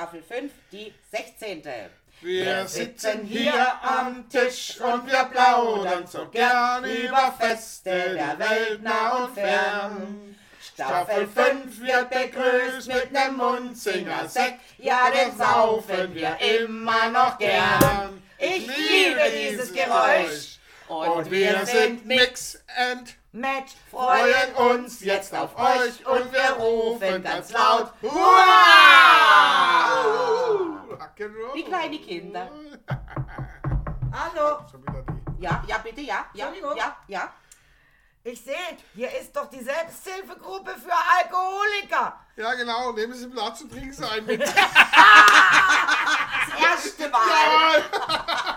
Staffel 5, die 16. Wir sitzen hier am Tisch und wir plaudern so gern über Feste der Welt nah und fern. Staffel 5 wird begrüßt mit nem Munzinger Sekt, ja, den saufen wir immer noch gern. Ich liebe dieses Geräusch. Und wir sind Mix and Match, freuen uns jetzt auf euch und wir rufen ganz laut Hurra! Wie kleine Kinder. Hallo. Ja, ja, bitte, ja, ja, Entschuldigung. ja, ja. ich sehe, hier ist doch die Selbsthilfegruppe für Alkoholiker. Ja, genau, nehmen Sie Platz und trinken Sie ein mit. Das erste Mal. Jawohl.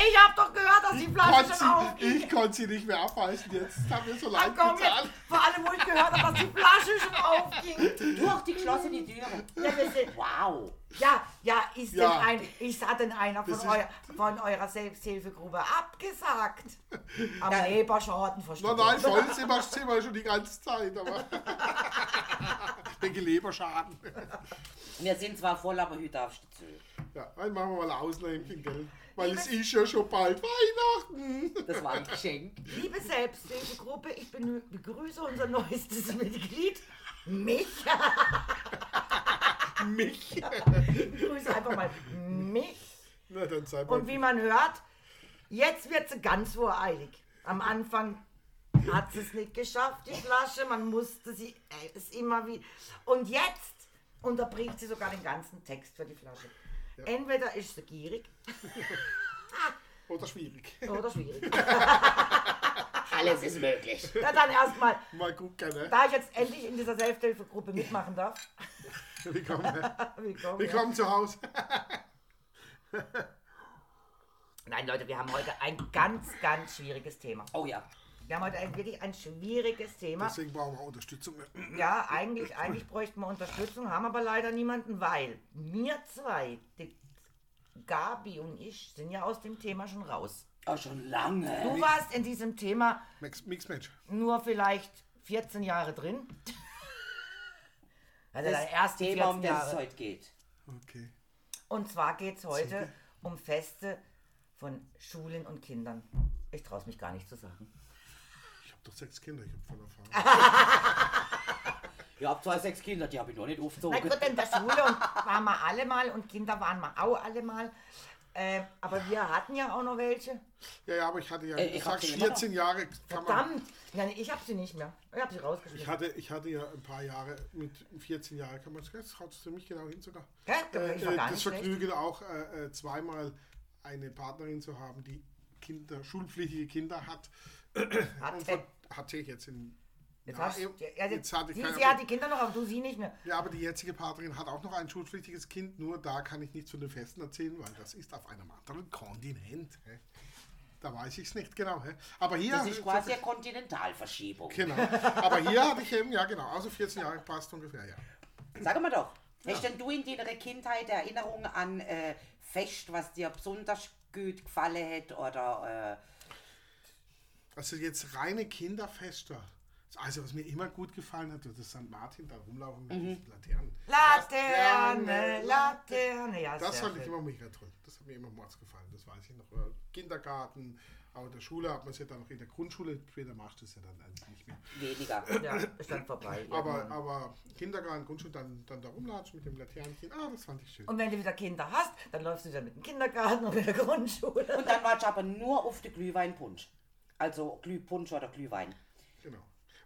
Ich habe doch gehört, dass die Flasche schon sie, aufging. ich konnte sie nicht mehr abweisen jetzt. Hat mir so leid komm getan. jetzt, vor allem, wo ich gehört habe, dass die Flasche schon aufging. Durch die geschlossene Türe. Ja, wir sind, Wow. ja, ja, ist Ja. denn ein, ist hat denn einer von, euer, von eurer Selbsthilfegruppe abgesagt? Am Leberschaden Nein, verstorben. nein, Vollzimmer sind wir schon die ganze Zeit, aber. Wegen Leberschaden. Wir sind zwar voll, aber heute darfst du zu. Ja, dann machen wir mal ein Auslämpchen, gell? Weil es ist ja schon bald Weihnachten. Das war ein Geschenk. Liebe Selbsthilfegruppe, ich begrüße unser neuestes Mitglied, mich. Mich. Ich begrüße einfach mal mich. Na, dann sei mal. Und wie man hört, jetzt wird sie ganz voreilig. Am Anfang hat sie es nicht geschafft, die Flasche. Man musste sie äh, es immer wie. Und jetzt unterbricht sie sogar den ganzen Text für die Flasche. Entweder ist sie gierig Oder schwierig. oder schwierig. Alles ist möglich. Na dann erstmal, Mal gucken, ne? da ich jetzt endlich in dieser Selbsthilfegruppe mitmachen darf. Willkommen? Willkommen. Willkommen zu Hause. Nein, Leute, wir haben heute ein ganz, ganz schwieriges Thema. Oh ja. Wir haben heute ein, wirklich ein schwieriges Thema. Deswegen brauchen wir Unterstützung. Ja, eigentlich, eigentlich bräuchten wir Unterstützung, haben aber leider niemanden, weil wir zwei, die Gabi und ich, sind ja aus dem Thema schon raus. Oh, schon lange. Du warst in diesem Thema Mix, Mixmatch. nur vielleicht 14 Jahre drin. Also Das ersten Thema, um 14 das es heute geht. Okay. Und zwar geht es heute um Feste von Schulen und Kindern. Ich traue es mich gar nicht zu sagen. Ich habe doch sechs Kinder, ich habe voll Erfahrung. Ich habe zwei, sechs Kinder, die habe ich noch nicht Na aufgezogen. gut, in der Schule und waren wir alle mal und Kinder waren wir auch alle mal. Äh, aber wir hatten ja auch noch welche. Ja, ja, aber ich hatte ja, Äh, ich ich immer 14 Jahre. Kann man, Verdammt! Ja, nee, ich habe sie nicht mehr. Ich habe sie ich, rausgeschmissen. hatte, ich hatte ja ein paar Jahre, mit 14 Jahren kann man es, das haut ziemlich genau hin sogar. Äh, Ich war äh, das. Vergnügen auch äh, äh, zweimal eine Partnerin zu haben, die Kinder, schulpflichtige Kinder hat. Und Hatte. von, hatte ich jetzt in. Jetzt ja, hast, ja, jetzt hatte ich sie, keine- sie hat die Kinder noch, aber du sie nicht mehr. Ja, aber die jetzige Partnerin hat auch noch ein schulpflichtiges Kind, nur da kann ich nichts von den Festen erzählen, weil das ist auf einem anderen Kontinent. Hä? Da weiß ich es nicht genau. Hä? Aber hier. Das ist quasi eine Kontinentalverschiebung. Genau. Aber hier hatte ich eben, ja genau, also 14 Jahre passt ungefähr, ja. Sag mal doch, hast denn du in deiner Kindheit Erinnerungen an äh, Fest, was dir besonders gut gefallen hat oder Also jetzt reine Kinderfeste. Also was mir immer gut gefallen hat, das St. Martin, da rumlaufen mit Mhm. diesen Laternen. Laterne, Laterne, ja, Das fand ich immer mega toll. Das hat mir immer mords gefallen. Das weiß ich noch. Äh, Kindergarten, auch in der Schule hat man es ja dann noch in der Grundschule. Später machst du es ja dann eigentlich nicht mehr. weniger? Ja, ist dann vorbei. Aber, aber Kindergarten, Grundschule, dann, dann da rumlatschen mit dem Laternenchen. Ah, das fand ich schön. Und wenn du wieder Kinder hast, dann läufst du wieder mit dem Kindergarten und mit der Grundschule. Und dann warst du aber nur auf den Glühweinpunsch. Also Glühpunsch oder Glühwein. Genau.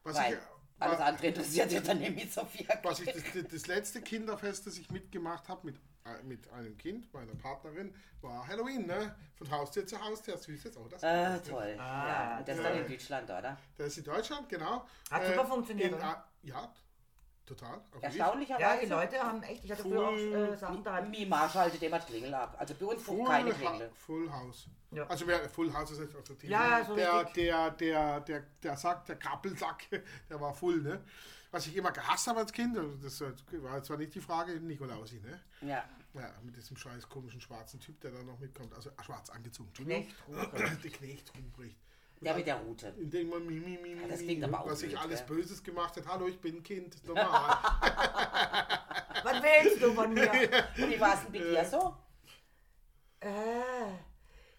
Was Weil ich, alles wa- andere interessiert ja dann nämlich so viel. was ich das, das- letzte Kinderfest, das ich mitgemacht habe mit, äh, mit einem Kind, meiner Partnerin, war Halloween, ne? Von Haustier zu Haustier. Süß jetzt auch das. Äh, toll. Ah, ja, das dann in. Deutschland, oder? Das ist in Deutschland, genau. Hat super funktioniert, oder? A- Ja, total. Auf Erstaunlicherweise. Ja, die Leute haben echt, ich hatte früher auch äh, Sachen da. Mima schaltet immer die Klingel ab. Also bei uns Full, fuhr keine Klingel. Full House. Ja. Also wer Full House ist jetzt also die, Ja, ja, so der, der, der, der, der Sack, der Krabbelsack, der war voll, ne? Was ich immer gehasst habe als Kind, also das war zwar nicht die Frage, Nikolausi, ne? Ja. Ja, mit diesem scheiß komischen schwarzen Typ, der da noch mitkommt. Also äh, schwarz angezogen. Knecht Ruprecht. Die Knecht Ruprecht. Der mit der Route. In dem man mi, mi, mi, mi, das klingt aber auch was ich alles ja. Böses gemacht hat. Hallo, ich bin ein Kind. Normal. Was, willst du von mir? Und wie war es denn bei dir so? Äh,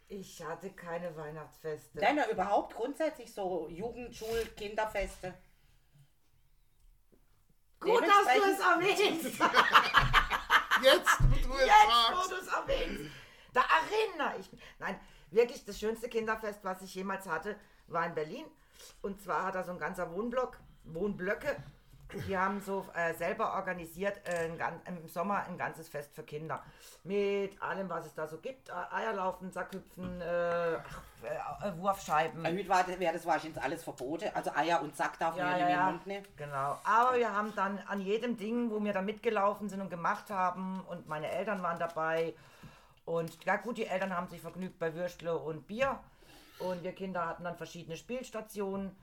ich hatte keine Weihnachtsfeste. Nein, na, überhaupt grundsätzlich so Jugend, Schul, Kinderfeste. Gut, dass du es erwähnst. Jetzt, wo du es Jetzt, wo du es erwähnst. Da erinnere ich mich. Nein, wirklich das schönste Kinderfest, was ich jemals hatte, war in Berlin. Und zwar hat er so ein ganzer Wohnblock, Wohnblöcke. Die haben so äh, selber organisiert äh, ein, im Sommer ein ganzes Fest für Kinder. Mit allem, was es da so gibt. Äh, Eierlaufen, Sackhüpfen, äh, ach, äh, äh, Wurfscheiben. Heute war das, wäre das wahrscheinlich alles verboten. Also Eier und Sack darf man ja, nicht mehr in den Mund nehmen. Genau. Aber wir haben dann an jedem Ding, wo wir da mitgelaufen sind und gemacht haben, und meine Eltern waren dabei. Und ja gut, die Eltern haben sich vergnügt bei Würstle und Bier. Und wir Kinder hatten dann verschiedene Spielstationen.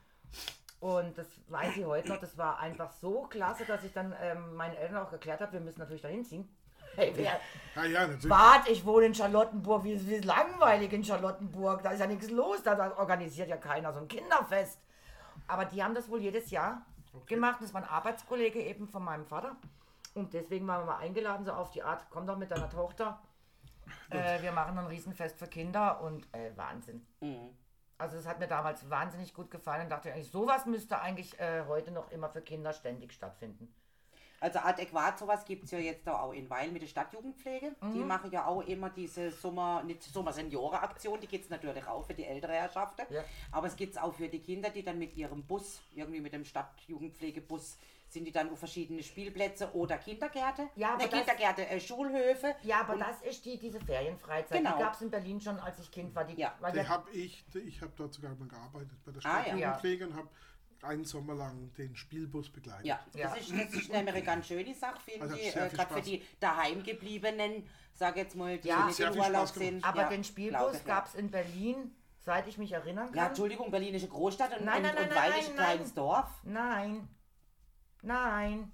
Und das weiß ich heute noch, das war einfach so klasse, dass ich dann ähm, meinen Eltern auch erklärt habe, wir müssen natürlich dahin ziehen. Hey, wer, Ja, ja, natürlich. Bad, ich wohne in Charlottenburg, wie, wie langweilig in Charlottenburg, da ist ja nichts los, da, da organisiert ja keiner so ein Kinderfest. Aber die haben das wohl jedes Jahr gemacht, das war ein Arbeitskollege eben von meinem Vater. Und deswegen waren wir mal eingeladen, so auf die Art, komm doch mit deiner Tochter. Äh, wir machen ein Riesenfest für Kinder und äh, Wahnsinn. Also das hat mir damals wahnsinnig gut gefallen und dachte eigentlich, sowas müsste eigentlich äh, heute noch immer für Kinder ständig stattfinden. Also adäquat sowas gibt es ja jetzt auch in Weil mit der Stadtjugendpflege. Die machen ja auch immer diese Sommer, nicht Sommer-Senioren-Aktion, die gibt es natürlich auch für die ältere Herrschaften. Ja. Aber es gibt es auch für die Kinder, die dann mit ihrem Bus, irgendwie mit dem Stadtjugendpflegebus, sind die dann auf verschiedene Spielplätze oder Kindergärte. Ja, aber ne, das- Kindergärte, äh, Schulhöfe. Ja, aber Und- das ist die, diese Ferienfreizeit. Genau. Die gab es in Berlin schon, als ich Kind war. Die, Ja. weil Die habe ich, ich habe dort sogar mal gearbeitet bei der Ah, ja. Und habe einen Sommer lang den Spielbus begleitet. Ja, Ja. Das, ist, das ist nämlich eine ganz schöne Sache, finde Also ich. sehr Äh, Gerade für die daheimgebliebenen, sag jetzt mal, die Ja. nicht viel Urlaub sind. aber ja, den Spielbus ja. gab es in Berlin, seit ich mich erinnern Ja, kann. Entschuldigung, Berlin ist eine Großstadt und, Nein, und, nein, nein, und nein, Weil ist ein nein, kleines nein. Dorf. Nein. Nein.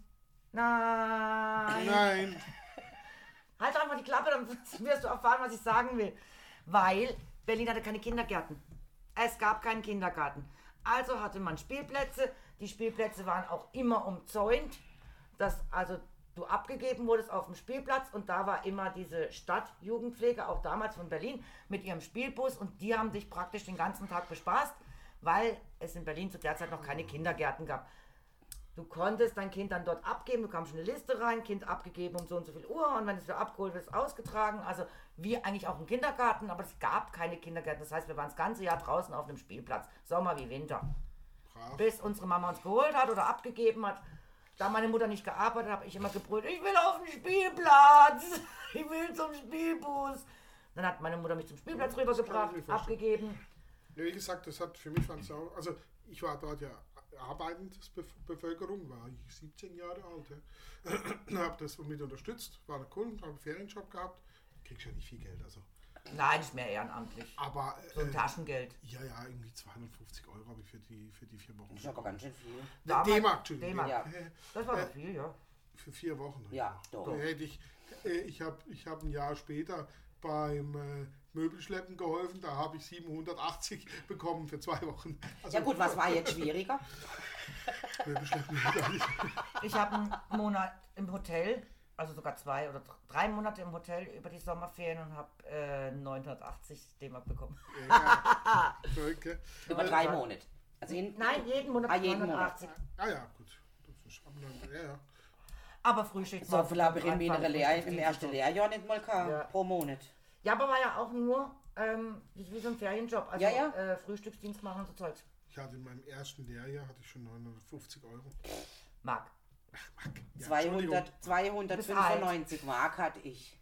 Nein. Nein, Halt doch einfach die Klappe, dann wirst du erfahren, was ich sagen will. Weil Berlin hatte keine Kindergärten. Es gab keinen Kindergarten. Also hatte man Spielplätze. Die Spielplätze waren auch immer umzäunt. Dass also du abgegeben wurdest auf dem Spielplatz und da war immer diese Stadtjugendpflege, auch damals von Berlin, mit ihrem Spielbus und die haben dich praktisch den ganzen Tag bespaßt, weil es in Berlin zu der Zeit noch keine Kindergärten gab. Du konntest dein Kind dann dort abgeben, du kamst schon eine Liste rein, Kind abgegeben um so und so viel Uhr und wenn es wieder abgeholt wird, ist ausgetragen. Also wie eigentlich auch im Kindergarten, aber es gab keine Kindergärten. Das heißt, wir waren das ganze Jahr draußen auf einem Spielplatz, Sommer wie Winter. brav. Bis unsere Mama uns geholt hat oder abgegeben hat. Da meine Mutter nicht gearbeitet hat, habe ich immer gebrüllt, ich will auf den Spielplatz, ich will zum Spielbus. Dann hat meine Mutter mich zum Spielplatz rübergebracht, abgegeben. Ja, wie gesagt, das hat für mich also ich war dort ja arbeitende Bevölkerung, war ich 17 Jahre alt. Ja. habe das mit unterstützt, war der Kunde, habe einen Ferienjob gehabt. Kriegst ja nicht viel Geld, also. Nein, nicht mehr ehrenamtlich. Aber So ein äh, Taschengeld. ja, ja, irgendwie 250 Euro habe ich für die, für die vier Wochen. Das ist aber ganz schön viel. D-Mark. D-Mark. Ja. Das war Äh, viel, ja. Für vier Wochen. Ja, doch. Hätte ich, äh, ich habe ich hab ein Jahr später beim äh, Möbelschleppen geholfen, da habe ich 780 bekommen für zwei Wochen. Also Ja gut, was war jetzt schwieriger? Möbelschleppen. Ich habe einen Monat im Hotel, also sogar zwei oder dr- drei Monate im Hotel über die Sommerferien und habe äh, 980 D-Mark bekommen. ja, okay. Über Äh, drei Monate. Also in, Nein, jeden Monat Ah, jeden 980. Ah ja, gut. Das ist am ja, ja. Aber Frühstück so viel habe ich in meiner Lehr im ersten Lehrjahr nicht mal gehabt, Ja. pro Monat. Ja, aber war ja auch nur ähm, wie, so ein Ferienjob. Also Ja, ja. Äh, Frühstücksdienst machen und so Zeugs. Ich hatte in meinem ersten Lehrjahr hatte ich schon 950 Euro. Mark. Ja, 200, Bis 295 Mark hatte ich.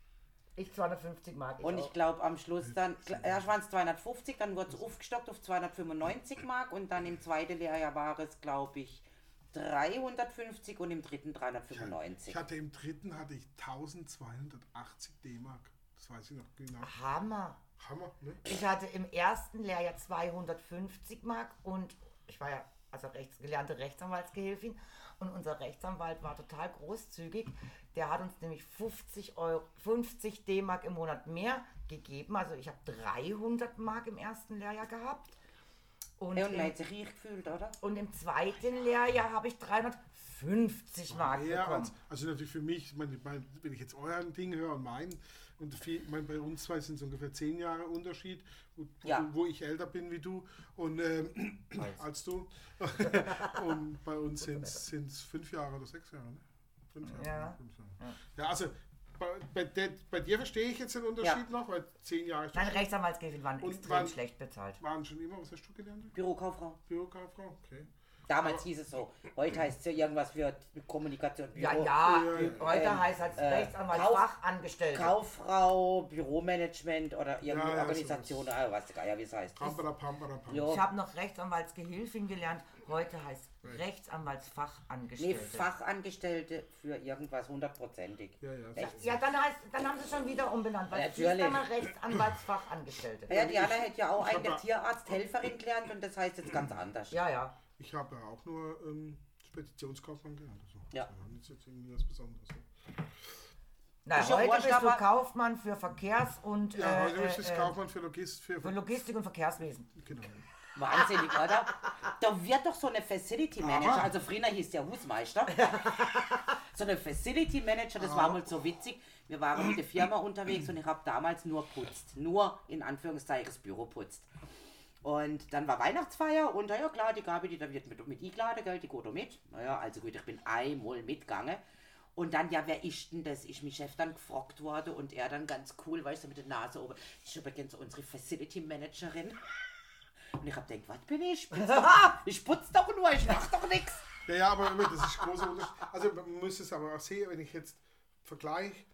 Ich 250 Mark. Ich Und ich glaube am Schluss dann, erst waren es 250, dann wurde es aufgestockt auf 295 Mark und dann im zweiten Lehrjahr war es, glaube ich, 350 und im dritten Ich 395. hatte im dritten hatte ich 1280 D-Mark. Das weiß ich noch genau. Hammer. Hammer, ne? Ich hatte im ersten Lehrjahr 250 Mark und ich war ja also rechts, gelernte Rechtsanwaltsgehilfin und unser Rechtsanwalt war total großzügig. Der hat uns nämlich 50 Euro, 50 D-Mark im Monat mehr gegeben. Also ich habe 300 Mark im ersten Lehrjahr gehabt. Und, Ja, und man im, hat sich reich gefühlt, oder? und im zweiten Lehrjahr habe ich 350 Mark Ja, bekommen. also, also natürlich für mich, ich meine, mein, wenn ich jetzt euer Ding höre und mein, und viel, ich meine, bei uns zwei sind es ungefähr zehn Jahre Unterschied, wo, Ja. wo, ich älter bin wie du und ähm, als du. und bei uns sind es fünf Jahre oder sechs Jahre, ne? Fünf Jahre. Ja. Fünf Jahre. Ja, also bei, bei, der, bei dir verstehe ich jetzt den Unterschied noch, weil zehn Jahre ist Meine Rechtsanwaltsgehilfen waren Und extrem wann- schlecht bezahlt. waren schon immer, was hast du gelernt? Bürokauffrau. Bürokauffrau? Okay. Damals hieß es so. Heute heißt es ja irgendwas für Kommunikation. Ja, Büro. ja, Ja, ja. heute Ähm, heißt als äh, Rechtsanwalt Kauf- Fachangestellte. Kauffrau, Büromanagement oder irgendeine Ja, ja, Organisation, ah, weiß der Geier, wie es heißt. Pampara, pampara, pampara. Ja. Ich habe noch Rechtsanwaltsgehilfin gelernt. Heute heißt Rechtsanwaltsfachangestellte. Nee, Fachangestellte für irgendwas hundertprozentig. Ja, ja. Ja, dann heißt, dann haben sie schon wieder umbenannt, weil es hieß Natürlich. damals Rechtsanwaltsfachangestellte. Ja, Diana hätte ja auch eine Tierarzthelferin gelernt und das heißt jetzt ganz anders. Ja, ja. Ich habe ja auch nur ähm, Speditionskaufmann gelernt. Also, Ja. Das ist jetzt irgendwie was Besonderes. Ne? Na, Ist ja heute bist du Kaufmann für Verkehrs- und Ja, äh, heute ist es äh, Kaufmann für Logist, für, für Logistik und Verkehrswesen. genau. Wahnsinnig, oder? Da wird doch so eine Facility Manager, also früher hieß der Husmeister, so eine Facility Manager, das war mal so witzig. Wir waren mit der Firma unterwegs und ich habe damals nur putzt, nur in Anführungszeichen das Büro putzt. Und dann war Weihnachtsfeier und na ja klar, die Gabi, die da wird mit, mit eingeladen, gell, die geht auch mit. Naja, also gut, ich bin einmal mitgegangen. Und dann, ja, wer ist denn das? Ist mein Chef dann gefragt worden und er dann ganz cool, weißt du, mit der Nase oben. Das ist übrigens unsere Facility Managerin. Und ich hab gedacht, was bin ich? Ich putz doch, ich nur, ich mach doch nichts. Ja, ja, aber das ist großer Unterschied. Also man muss es aber auch sehen, wenn ich jetzt vergleiche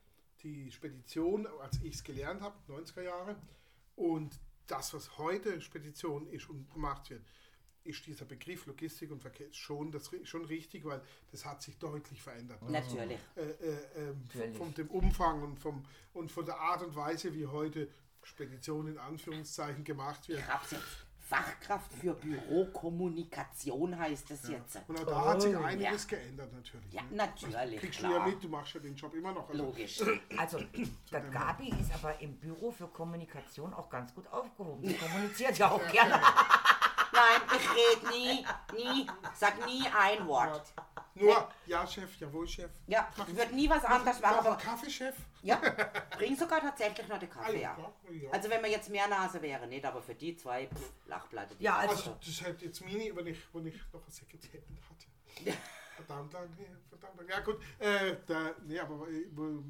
die Spedition, als ich es gelernt habe, 90er Jahre, und das, was heute Spedition ist und gemacht wird, ist dieser Begriff Logistik und Verkehr schon, das, schon richtig, weil das hat sich deutlich verändert. Natürlich. Äh, äh, ähm, Natürlich. von dem Umfang und, vom, und von der Art und Weise, wie heute Spedition in Anführungszeichen gemacht wird. Ich hab's jetzt. Fachkraft für Bürokommunikation heißt es jetzt. Und auch da hat sich Oh, einiges geändert natürlich. Ja, ne? natürlich, Kriegst du ja klar. mit, du machst ja den Job immer noch. Also, Logisch. Also, der Gabi ist aber im Büro für Kommunikation auch ganz gut aufgehoben. Sie kommuniziert ja auch gerne. Nein, ich rede nie, nie, sag nie ein Wort. Nur, ja, Chef, jawohl, Chef. Ja, ich würde nie was anderes machen, ein aber Kaffeechef? ja, bring sogar tatsächlich noch den Kaffee, ja. Also wenn man jetzt mehr Nase wäre, nicht, aber für die zwei, pff, Lachplatte. die Ja, also- Also, das ist halt jetzt Mini, wenn ich, wenn ich noch eine Sekretärin hatte. Verdammt danke, verdammt danke. Ja gut, äh, da, nee, aber äh,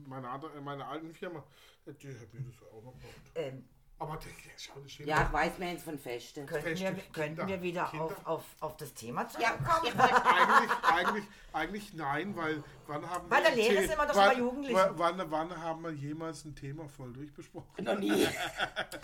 meine, andere, meine alten Firma, äh, die hat mir das auch noch gemacht. Ähm, Aber das ist schon schlimm. Ja, ich weiß mir jetzt von Feste. könnten, Feste wir, Kinder. könnten wir wieder Kinder. auf, auf, auf das Thema Ja, zurückkommen? wollte Eigentlich, eigentlich, eigentlich nein, weil wann haben Bei der ein Lehre The- sind wir doch wann, bei Jugendlichen. Wann, wann, wann haben wir jemals ein Thema voll durchbesprochen? noch nie.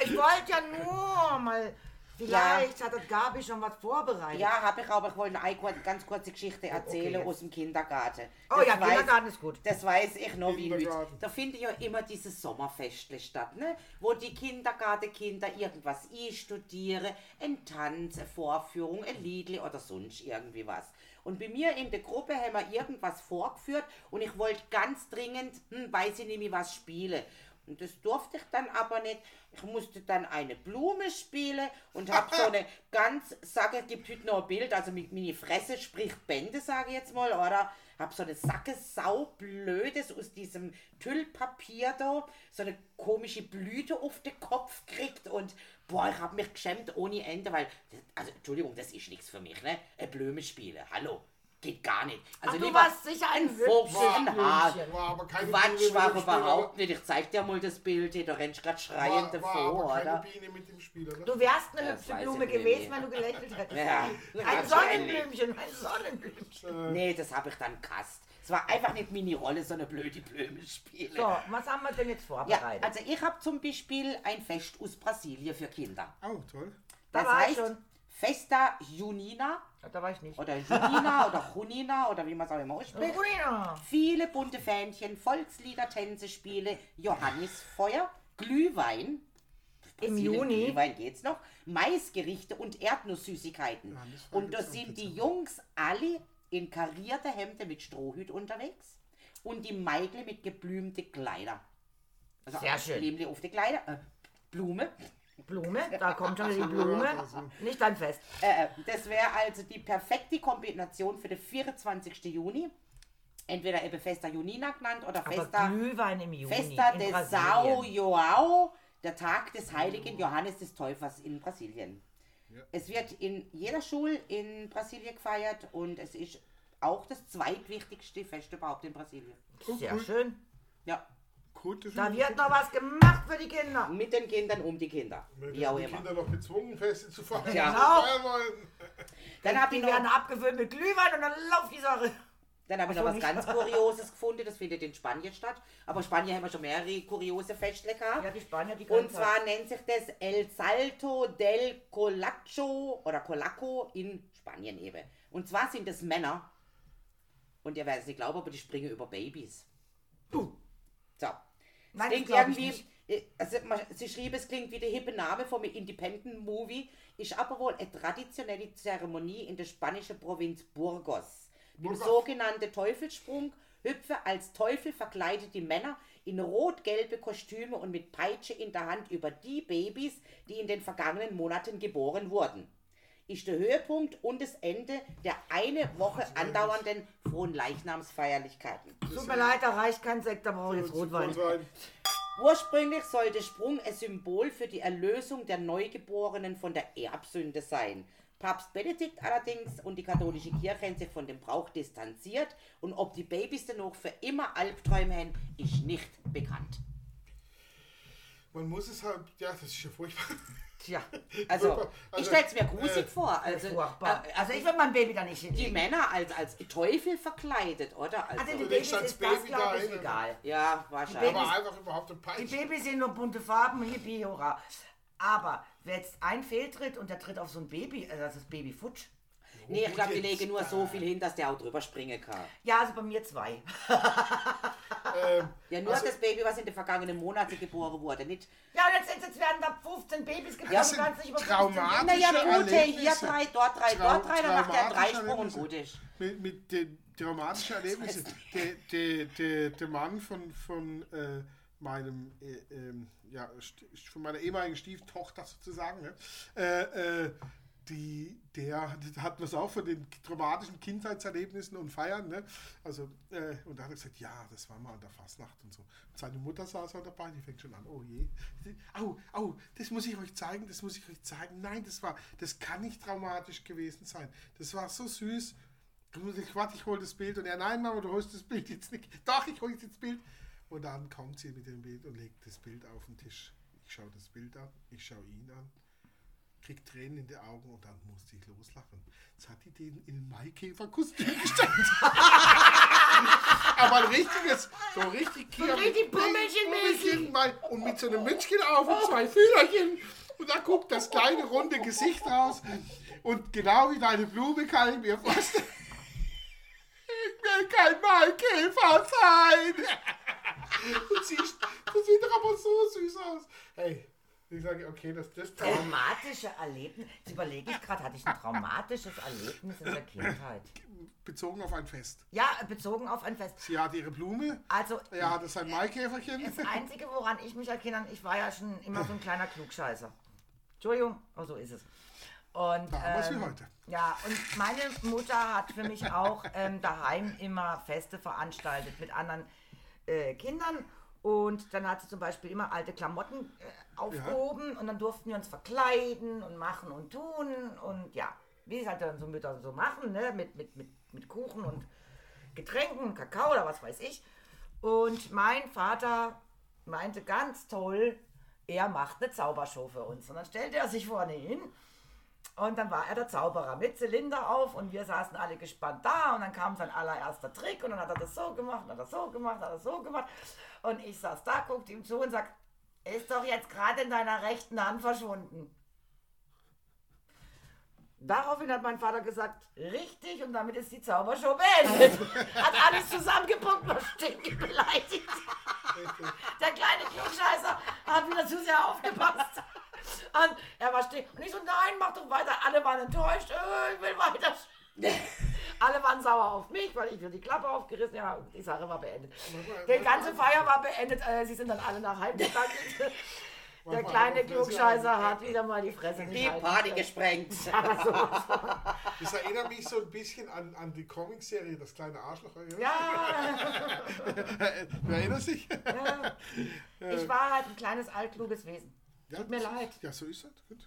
Ich wollte ja nur mal, vielleicht hat das Gabi schon was vorbereitet. Ja, habe ich, aber ich wollte eine ganz kurze Geschichte erzählen jetzt. aus dem Kindergarten. Oh Das ja, weiß- Kindergarten ist gut. Das weiß ich noch wie heute. Da findet ja immer dieses Sommerfestle statt, ne? wo die Kindergartenkinder irgendwas einstudieren, ein Tanz, eine Vorführung, ein Liedli oder sonst irgendwie was. Und bei mir in der Gruppe haben wir irgendwas vorgeführt und ich wollte ganz dringend, hm, weiß ich nicht mehr, was spielen. Und das durfte ich dann aber nicht. Ich musste dann eine Blume spielen und habe so eine ganz, sage, es gibt heute noch ein Bild, also mit meine Fresse spricht Bände, sage ich jetzt mal, oder? Hab so eine Sacke saublödes aus diesem Tüllpapier da, so eine komische Blüte auf den Kopf gekriegt und boah, ich hab mich geschämt ohne Ende, weil, also Entschuldigung, das ist nichts für mich, ne? Eine Blume spielen, hallo, geht gar nicht. Also Ach, du lieber warst sicher ein Fuchs, ein Haar. War Quatsch, war überhaupt nicht. Ich zeig dir mal das Bild hier, da rennst oder? schreiend war, war davor, keine oder? Biene mit dem Spiel, oder? Du wärst eine Das hübsche Blume gewesen, mehr. wenn du gelächelt hättest. Ja, ein. Sonnenblümchen, ein Sonnenblümchen. Nee, das habe ich dann gehasst. Es war einfach nicht meine Rolle, so eine blöde Blume spielen. So, was haben wir denn jetzt Ja, vorbereitet? also ich habe zum Beispiel ein Fest aus Brasilien für Kinder. Oh, toll. Da Das war ich heißt schon. Festa Junina da war ich nicht. oder Junina oder Junina oder wie man es auch immer ausspricht. Rina. Viele bunte Fähnchen, Volkslieder, Tänze, Spiele, Johannisfeuer, Glühwein. Im Juni. Glühwein geht's noch. Maisgerichte und Erdnusssüßigkeiten. Johannisfeuer Und da sind die. Jungs alle in karierte Hemden mit Strohhüt unterwegs und die Mädchen mit geblümte Kleider. Also Sehr schön. Auf die Kleider, äh, Blume. Blume, da kommt schon die Blume. Nicht dein Fest. Äh, das wäre also die perfekte Kombination für den 24. Juni. Entweder eben Festa Junina genannt oder Aber Festa, Glühwein im Juni Festa in de Brasilien. Sao Joao, der Tag des heiligen Johannes des Täufers in Brasilien. Es wird in jeder Schule in Brasilien gefeiert und es ist auch das zweitwichtigste Fest überhaupt in Brasilien. Sehr Cool. schön. Ja, Da wird noch was gemacht für die Kinder. mit den Kindern um die Kinder. Wenn Wie auch die immer. Kinder noch gezwungen, Feste zu feiern. Ja. wollen. Dann habe Die ich werden noch, abgefüllt mit Glühwein und dann läuft die Sache. dann hab ich noch was ganz Kurioses gefunden. Das findet in Spanien statt. Aber Spanien haben wir schon mehrere kuriose Feste gehabt. Ja, die Spanier, die Und zwar nennt sich das El Salto del Colacho oder Colaco in Spanien eben. Und zwar sind das Männer. Und ihr werdet es nicht glauben, aber die springen über Babys. Du. So. Nein, klingt irgendwie, also sie schrieb, es klingt wie der hippe Name vom Independent Movie, ist aber wohl eine traditionelle Zeremonie in der spanischen Provinz Burgos. Im Burgos. sogenannten Teufelssprung hüpfen als Teufel verkleidete Männer in rot-gelbe Kostüme und mit Peitsche in der Hand über die Babys, die in den vergangenen Monaten geboren wurden. Ist der Höhepunkt und das Ende der eine Woche andauernden frohen Leichnamsfeierlichkeiten. Tut mir leid, da reicht kein Sekt, da brauche ich jetzt Rotwein. Rotwein. Ursprünglich soll der Sprung ein Symbol für die Erlösung der Neugeborenen von der Erbsünde sein. Papst Benedikt allerdings und die katholische Kirche haben sich von dem Brauch distanziert und ob die Babys denn noch für immer Albträume haben, ist nicht bekannt. Man muss es halt, ja, das ist ja furchtbar. Tja, Also, Super. ich Also, stelle es mir gruselig äh, vor. Also, furchtbar. äh, Also ich will mein Baby da nicht die hinlegen. Männer als, als Teufel verkleidet, oder? Also, Also die Du Babys ist das, Baby glaube ich, egal. ja, wahrscheinlich. Aber einfach überhaupt ein Die. Babys sind nur bunte Farben, hippie, hurra. Aber wer jetzt ein Fehltritt und der tritt auf so ein Baby, also das ist Baby futsch. Nee, ich glaube, die jetzt legen nur so viel hin, dass der auch drüber springen kann. Ja, also bei mir zwei. Ähm, Ja, nur Also- das Baby, was in den vergangenen Monaten geboren wurde, nicht Ja, und jetzt, jetzt werden da 15 Babys geboren. Das du sind kannst nicht über 15 Traumata- Naja, Politische gut, hier drei, dort drei, Trau- dort drei, dann macht er einen traumatische Dreisprung und gut ist. mit, mit den traumatischen Erlebnissen. Der, der, der, der Mann von, von äh, meinem, äh, ähm, ja, von meiner ehemaligen Stieftochter sozusagen, ne? Die, der, hat was auch von den traumatischen Kindheitserlebnissen und Feiern, ne? Also, äh, und da hat er gesagt, ja, das war mal an der Fastnacht und so. Und seine Mutter saß auch dabei, die fängt schon an, oh je. Au, au, das muss ich euch zeigen, das muss ich euch zeigen. Nein, das war, das kann nicht traumatisch gewesen sein. Das war so süß. Ich, warte, ich hole das Bild. Und er, nein, Mama, du holst das Bild jetzt nicht. Doch, ich hole jetzt das Bild. Und dann kommt sie mit dem Bild und legt das Bild auf den Tisch. Ich schaue das Bild an, ich schaue ihn an, krieg Tränen in die Augen und dann musste ich loslachen. Jetzt hat die den in ein Maikäferkostüm gesteckt. Aber ein richtiges, so richtig Kia. richtig Pummelchen-mäßig. Pummelchen, Und mit so einem Mützchen auf und zwei Fühlerchen. Und da guckt das kleine runde Gesicht raus. Und genau wie deine Blume kann ich mir vorstellen. Ich will kein Maikäfer sein. Und sie, das sieht doch aber so süß aus. Hey, ich sage, okay, das, das Traumatische Erlebnis. Jetzt überlege ich gerade, hatte ich ein traumatisches Erlebnis in der Kindheit? bezogen auf ein Fest. Ja, bezogen auf ein Fest. Sie hat ihre Blume, Also, er hatte sein Maikäferchen. das Einzige, woran ich mich erinnere, ich war ja schon immer so ein kleiner Klugscheißer. Entschuldigung, oh, so ist es. Und, Damals wie ähm, heute. Ja, und meine Mutter hat für mich auch ähm, daheim immer Feste veranstaltet mit anderen äh, Kindern. Und dann hat sie zum Beispiel immer alte Klamotten aufgehoben und dann durften wir uns verkleiden und machen und tun. Und ja, wie es halt dann so Mütter so machen, ne? mit, mit, mit, mit Kuchen und Getränken, Kakao oder was weiß ich. Und mein Vater meinte ganz toll, er macht eine Zaubershow für uns. Und dann stellte er sich vorne hin und dann war er der Zauberer mit Zylinder auf und wir saßen alle gespannt da und dann kam sein allererster Trick und dann hat er das so gemacht, hat er das so gemacht, hat er das so gemacht und ich saß da, guckte ihm zu und sag, ist doch jetzt gerade in deiner rechten Hand verschwunden. Daraufhin hat mein Vater gesagt, richtig und damit ist die Zaubershow beendet. hat alles zusammengepackt, war stinke beleidigt. Der kleine Klugscheißer hat wieder zu sehr aufgepasst. Und er war stehen. Und ich so, nein, mach doch weiter. Alle waren enttäuscht. Äh, ich will weiter. Alle waren sauer auf mich, weil ich mir die Klappe aufgerissen habe. Die Sache war beendet. Die ganze Feier war beendet. Äh, sie sind dann alle nach Heim gegangen. Der kleine Klugscheißer hat wieder mal die Fresse nicht Die halten Party gesprengt. Das erinnert mich so ein bisschen an, an die Comicserie Das kleine Arschloch. Ja, Wer erinnert sich? ja. Ich war halt ein kleines altkluges Wesen. Ja, Tut mir leid. Ja, so ist das. Gut.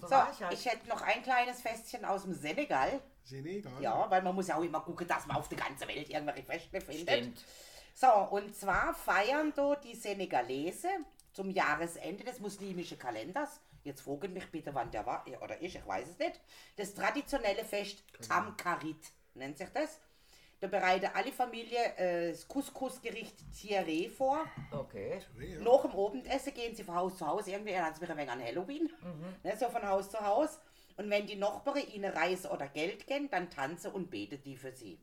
So, So, ich halt. ich hätte noch ein kleines Festchen aus dem Senegal. Senegal. Ja, weil man muss ja auch immer gucken, dass man auf der ganzen Welt irgendwelche Feste findet. Stimmt. So, und zwar feiern da die Senegalese zum Jahresende des muslimischen Kalenders. Jetzt fragen mich bitte, wann der war, oder ich, ich weiß es nicht. Das traditionelle Fest Tamkarit nennt sich das. Da bereiten alle Familie äh, das Couscous-Gericht Thierry vor. Okay. Ja. Nach dem Abendessen gehen sie von Haus zu Haus. Irgendwie erinnert es mich ein wenig an Halloween. Ne, so von Haus zu Haus. Und wenn die Nachbarn ihnen Reise oder Geld geben, dann tanzen und beten die für sie.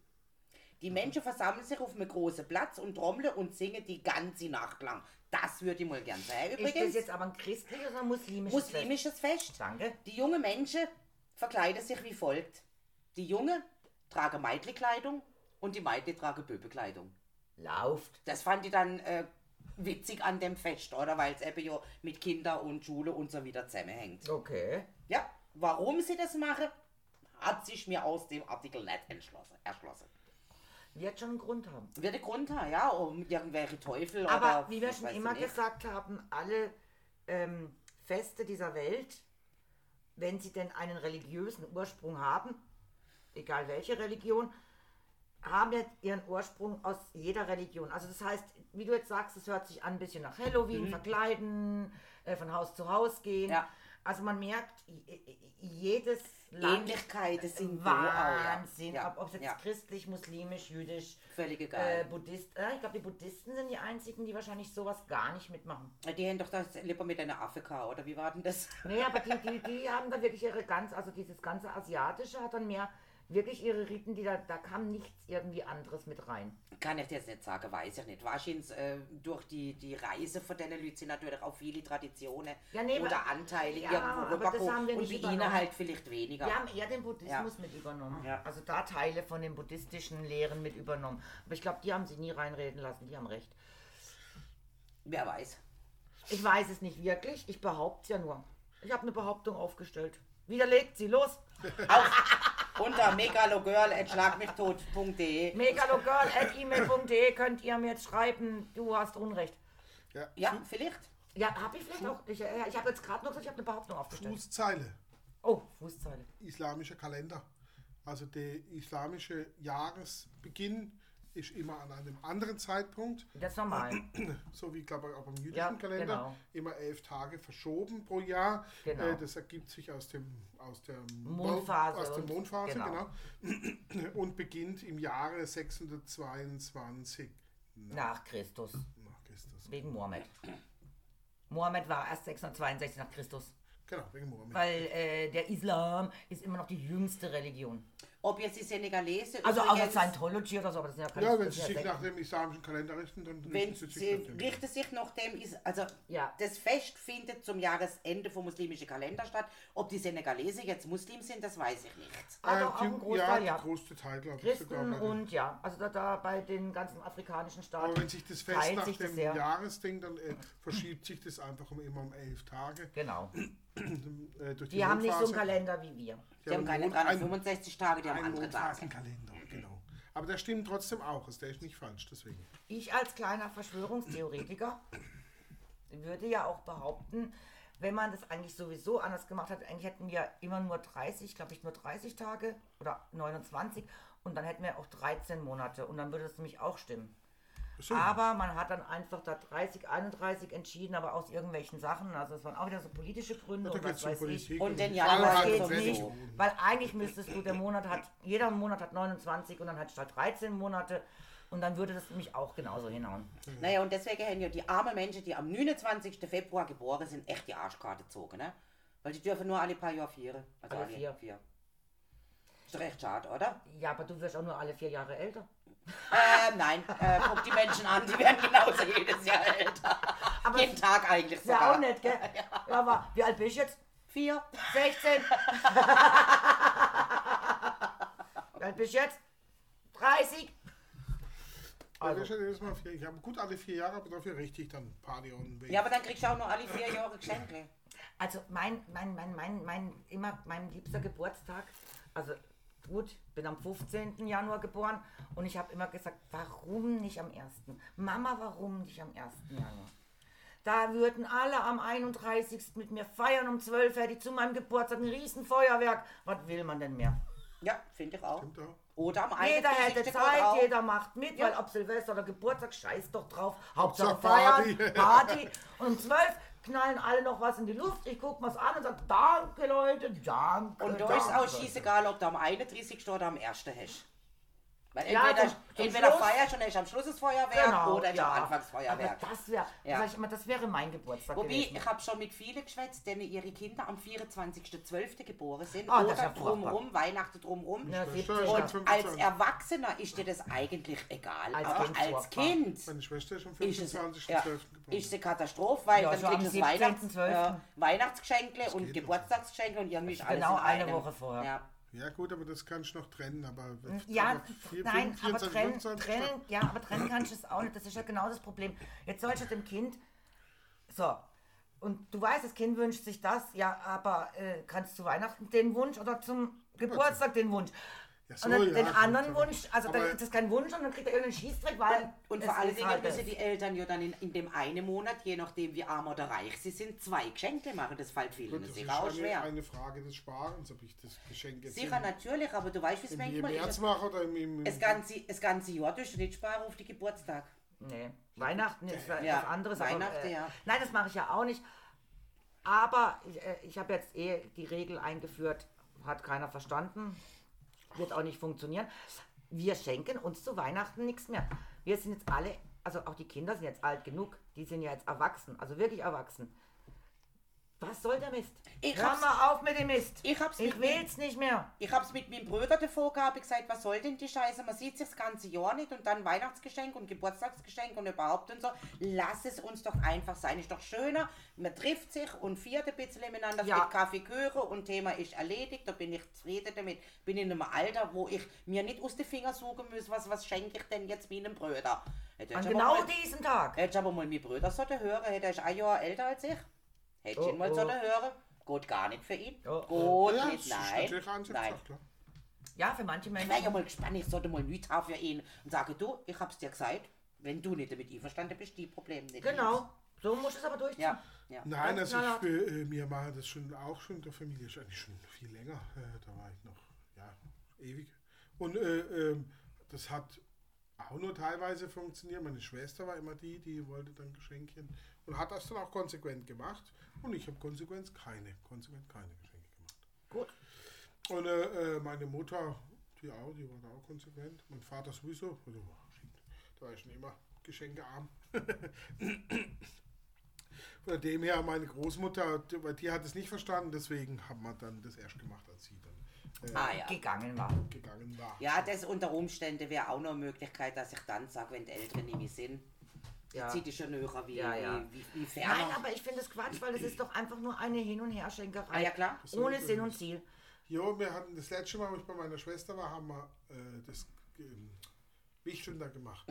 Die Menschen versammeln sich auf einem großen Platz und trommeln und singen die ganze Nacht lang. Das würde ich mal gern sehen. Ist das Übrigens, jetzt aber ein christliches oder ein muslimisches muslimisches Fest. Fest? Danke. Die jungen Menschen verkleiden sich wie folgt. Die Jungen tragen Meidlikleidung und die Meidli tragen Böbekleidung. Lauft. Das fand ich dann äh, witzig an dem Fest, oder? Weil es eben ja mit Kinder und Schule und so wieder zusammenhängt. Okay. Ja, warum sie das machen, hat sich mir aus dem Artikel nicht entschlossen, erschlossen. Wird schon einen Grund haben. Wird der Grund haben, ja, um irgendwelche Teufel Aber oder... wie wir schon immer nicht. gesagt haben, alle ähm, Feste dieser Welt, wenn sie denn einen religiösen Ursprung haben, egal welche Religion, haben ja ihren Ursprung aus jeder Religion. Also das heißt, wie du jetzt sagst, es hört sich an ein bisschen nach Halloween, verkleiden, äh, von Haus zu Haus gehen. Mhm. Ja. Also man merkt, jedes Land sind da auch, ja. Wahnsinn, Ja, ob ob es jetzt ja. christlich, muslimisch, jüdisch, Völlig äh, egal. Buddhist, äh, ich glaube, die Buddhisten sind die einzigen, die wahrscheinlich sowas gar nicht mitmachen. die haben doch das lieber mit einer Afrika, oder wie war denn das? Nee, aber die, die, die haben da wirklich ihre ganz, also dieses ganze Asiatische hat dann mehr wirklich ihre Riten, die da, da kam nichts irgendwie anderes mit rein. Kann ich dir jetzt nicht sagen, weiß ich nicht. Wahrscheinlich äh, durch die, die Reise von den Leuten sind natürlich auch viele Traditionen Ja, nee, oder aber- Anteile Ja, irgendwo aber das rübergekommen haben wir und nicht bei ihnen halt vielleicht weniger. Wir haben eher den Buddhismus Ja. mit übernommen. Ja. Also da Teile von den buddhistischen Lehren mit übernommen. Aber ich glaube, die haben sie nie reinreden lassen, die haben recht. Wer weiß. Ich weiß es nicht wirklich, ich behaupte es ja nur. Ich habe eine Behauptung aufgestellt. Widerlegt sie, los! Unter megalogirl.schlagmichtot.de megalogirl.email.de könnt ihr mir jetzt schreiben, du hast Unrecht. Ja. Ja, vielleicht. Ja, habe ich vielleicht auch. Ich, äh, ich habe jetzt gerade noch gesagt, ich habe eine Behauptung aufgestellt. Fußzeile. Oh, Fußzeile. Islamischer Kalender. Also der islamische Jahresbeginn ist immer an einem anderen Zeitpunkt, Das ist normal. so wie glaube ich auch beim jüdischen Ja, Kalender, genau. immer elf Tage verschoben pro Jahr. Genau. Äh, das ergibt sich aus dem aus der Mondphase aus der und- Mondphase genau. genau. und beginnt im Jahre 622 Nach Christus. nach Christus. Wegen Mohammed. Mohammed war erst 662 nach Christus. Genau, wegen Mohammed. Weil äh, der Islam ist immer noch die jüngste Religion. Ob jetzt die Senegalese Also außer Scientology oder so, aber das sind ja keine ja, wenn sie sich nach dem islamischen Kalender richten, dann wenn richten sie sich nach dem. richtet sich nach dem, ist, also Ja. das Fest findet zum Jahresende vom muslimischen Kalender statt. Ob die Senegalese jetzt Muslim sind, das weiß ich nicht. Ah, Äh, auch die- ein Großteil, ja, ja. der größte Teil, glaube ich. Christen und ja, also da, da bei den ganzen afrikanischen Staaten. Aber wenn sich das Fest nach dem. Jahresding, dann äh, verschiebt sich das einfach um immer um elf Tage. Genau. Äh, durch die, Die haben nicht so einen. Kalender wie wir. Die haben keine Mond- einen- 365 Tage, die haben andere Tage. Mondphasenkalender, genau. Aber der stimmt trotzdem auch, also der ist nicht falsch, deswegen. Ich als kleiner Verschwörungstheoretiker würde ja auch behaupten, wenn man das eigentlich sowieso anders gemacht hat, eigentlich hätten wir immer nur 30, glaube ich, nur 30 Tage oder 29 und dann hätten wir auch 13 Monate und dann würde das nämlich auch stimmen. So, Aber man hat dann einfach da 30, 31 entschieden, aber aus irgendwelchen Sachen. Also es waren auch wieder so politische Gründe da und was es weiß ich. Und den Januar geht nicht, weil eigentlich müsstest du, der Monat hat, jeder Monat hat 29 und dann hat statt 13 Monate und dann würde das nämlich auch genauso hinhauen. Naja, und deswegen haben ja die armen Menschen, die am 29. Februar geboren sind, echt die Arschkarte gezogen, ne? Weil die dürfen nur alle paar Jahre vieren. Also Alle vier. vier. Ist doch echt schade, oder? Ja, aber du wirst auch nur alle vier Jahre älter. Ähm, nein, äh, guck die Menschen an, die werden genauso jedes Jahr älter. Aber Jeden Tag eigentlich Ja, sogar. auch nicht, gell? Ja, aber wie alt bist du jetzt? Vier. 16. wie alt bist du jetzt? 30. Ja, Also. Ich habe gut alle vier Jahre, aber dafür richtig dann Party on Weg. Ja, aber dann kriegst du auch noch alle vier Jahre Geschenke. also mein, mein, mein, mein, mein, immer mein liebster Geburtstag, also gut, bin am 15. Januar geboren und ich habe immer gesagt, warum nicht am 1.? Mama, warum nicht am 1. Januar? Da würden alle am 31. mit mir feiern um 12 Uhr, die zu meinem Geburtstag ein Riesenfeuerwerk. Was will man denn mehr? Ja, finde ich auch. Stimmt auch. Oder am Jeder 31. hätte Grad Zeit, jeder macht mit, Ja. weil ob Silvester oder Geburtstag, scheiß doch drauf. Hauptsache Hauptsache feiern, Party. Party. Und um 12 knallen alle noch was in die Luft. Ich gucke was an und sage, danke Leute, danke. Und da ist auch scheißegal, ob du am 31. oder am 1. hast. Weil Ja, entweder, zum- zum entweder Schluss- feierst du und am Schluss das Feuerwerk Genau, oder hast ja. am Anfangs Feuerwerk. Aber das wäre, Ja. sag ich immer, das wäre mein Geburtstag Wobei, gewesen. ich habe schon mit vielen geschwätzt, denen ihre Kinder am 24.12. geboren sind. Das oder drumherum, Weihnachten drumherum. Ja, Schwester 70 ist Jahre. am Und 25. als Erwachsener ist dir das eigentlich egal. Als aber Kind als. Kind Meine Schwester ist am ist es 25.12. ja, geboren. ist eine Katastrophe, weil Ja, dann kriegst du Weihnachts, 17.12.. äh, Weihnachtsgeschenke und Geburtstagsgeschenke und irgendwie ist alles Genau in eine. Woche vorher. Ja. Gut, aber das kannst du noch trennen. Aber Ja, aber vier- nein, vier- aber 24, trennen, 25. trennen, ja, aber trennen kannst du es auch nicht. Das ist ja genau das Problem. Jetzt sollst du dem Kind, so, und du weißt, das Kind wünscht sich das, ja, aber äh, kannst zu Weihnachten den Wunsch oder zum Geburtstag den Wunsch. Ja, so, und dann ja, den anderen aber- Wunsch, also dann ist das kein Wunsch und dann kriegt er irgendeinen Schießdreck, weil. Und vor allen ist Dingen halt müssen das. die Eltern ja dann in, in dem einen Monat, je nachdem wie arm oder reich sie sind, zwei Geschenke machen. Das fällt vielen Gut, das ist sicher auch eine, schwer. eine Frage des Sparens, ob ich das Geschenk jetzt Sicher im, natürlich, aber du weißt, wie es im, manchmal März ist. mache oder im, im, Das ganze, das ganze Jahr tust du nicht sparen auf die Geburtstag. Nee, Weihnachten ist ja. Ja, was anderes. Weihnachten, aber, äh, ja. Nein, das mache ich ja auch nicht. Aber ich, äh, ich habe jetzt eh die Regel eingeführt, hat keiner verstanden, wird auch nicht funktionieren. Wir schenken uns zu Weihnachten nichts mehr. Wir sind jetzt alle, also auch die Kinder sind jetzt alt genug, die sind ja jetzt erwachsen, also wirklich erwachsen. Was soll der Mist? Ich Hör hab's- mal auf mit dem Mist. Ich hab's ich will's nicht mehr. Ich hab's mit meinem Bruder davor gehabt, ich gesagt, was soll denn die Scheiße? Man sieht sich das ganze Jahr nicht und dann Weihnachtsgeschenk und Geburtstagsgeschenk und überhaupt und so. Lass es uns doch einfach sein. Ist doch schöner. Man trifft sich und viert ein bisschen miteinander, es Ja. gibt Kaffee, Kuchen und Thema ist erledigt. Da bin ich zufrieden damit. Bin in einem Alter, wo ich mir nicht aus den Fingern suchen muss, was, was schenke ich denn jetzt meinem? Hätte An ich genau mal, diesem Tag. hätte ich aber mal meinen Bruder sollte hören, hätte er ein Jahr älter als ich. Hätte ich Oh, ihn mal oh. sollte hören. Geht gar nicht für ihn. Oh, Geht ja, nicht, nein. nein. Ja, für manche Ich wäre Menschen. ja mal gespannt, ich sollte mal nichts haben für ihn und sage, du, ich hab's dir gesagt, wenn du nicht damit einverstanden bist, die Probleme nicht. Genau. So muss es aber durchziehen. Ja, ja. Nein, also ich, äh, wir machen das schon auch schon in der Familie, ist eigentlich schon viel länger. Äh, da war ich noch, ja, ewig. Und äh, ähm, das hat auch nur teilweise funktioniert. Meine Schwester war immer die, die wollte dann Geschenkchen und hat das dann auch konsequent gemacht. Und ich habe konsequent keine, konsequent keine Geschenke gemacht. Gut. Und äh, äh, meine Mutter, die auch, die war da auch konsequent. Mein Vater sowieso. Also, da war ich schon immer geschenkearm. Von dem her, meine Großmutter, die- weil die hat es nicht verstanden, deswegen haben wir dann das erst gemacht, als sie dann äh, Ah ja. Gegangen war. gegangen war. Ja, das unter Umständen wäre auch noch eine Möglichkeit, dass ich dann sage, wenn die Eltern nicht mehr sind, Ja. zieht die schon näher wie, Ja, ja. wie, wie, wie ferner. Nein, aber ich finde es Quatsch, weil das ist doch einfach nur eine Hin- und Herschenkerei. Ah, ja, klar. Ohne Sinn und Ziel. Jo, wir hatten das letzte Mal, wo ich bei meiner Schwester war, haben wir äh, das ähm, Wichtelnder gemacht.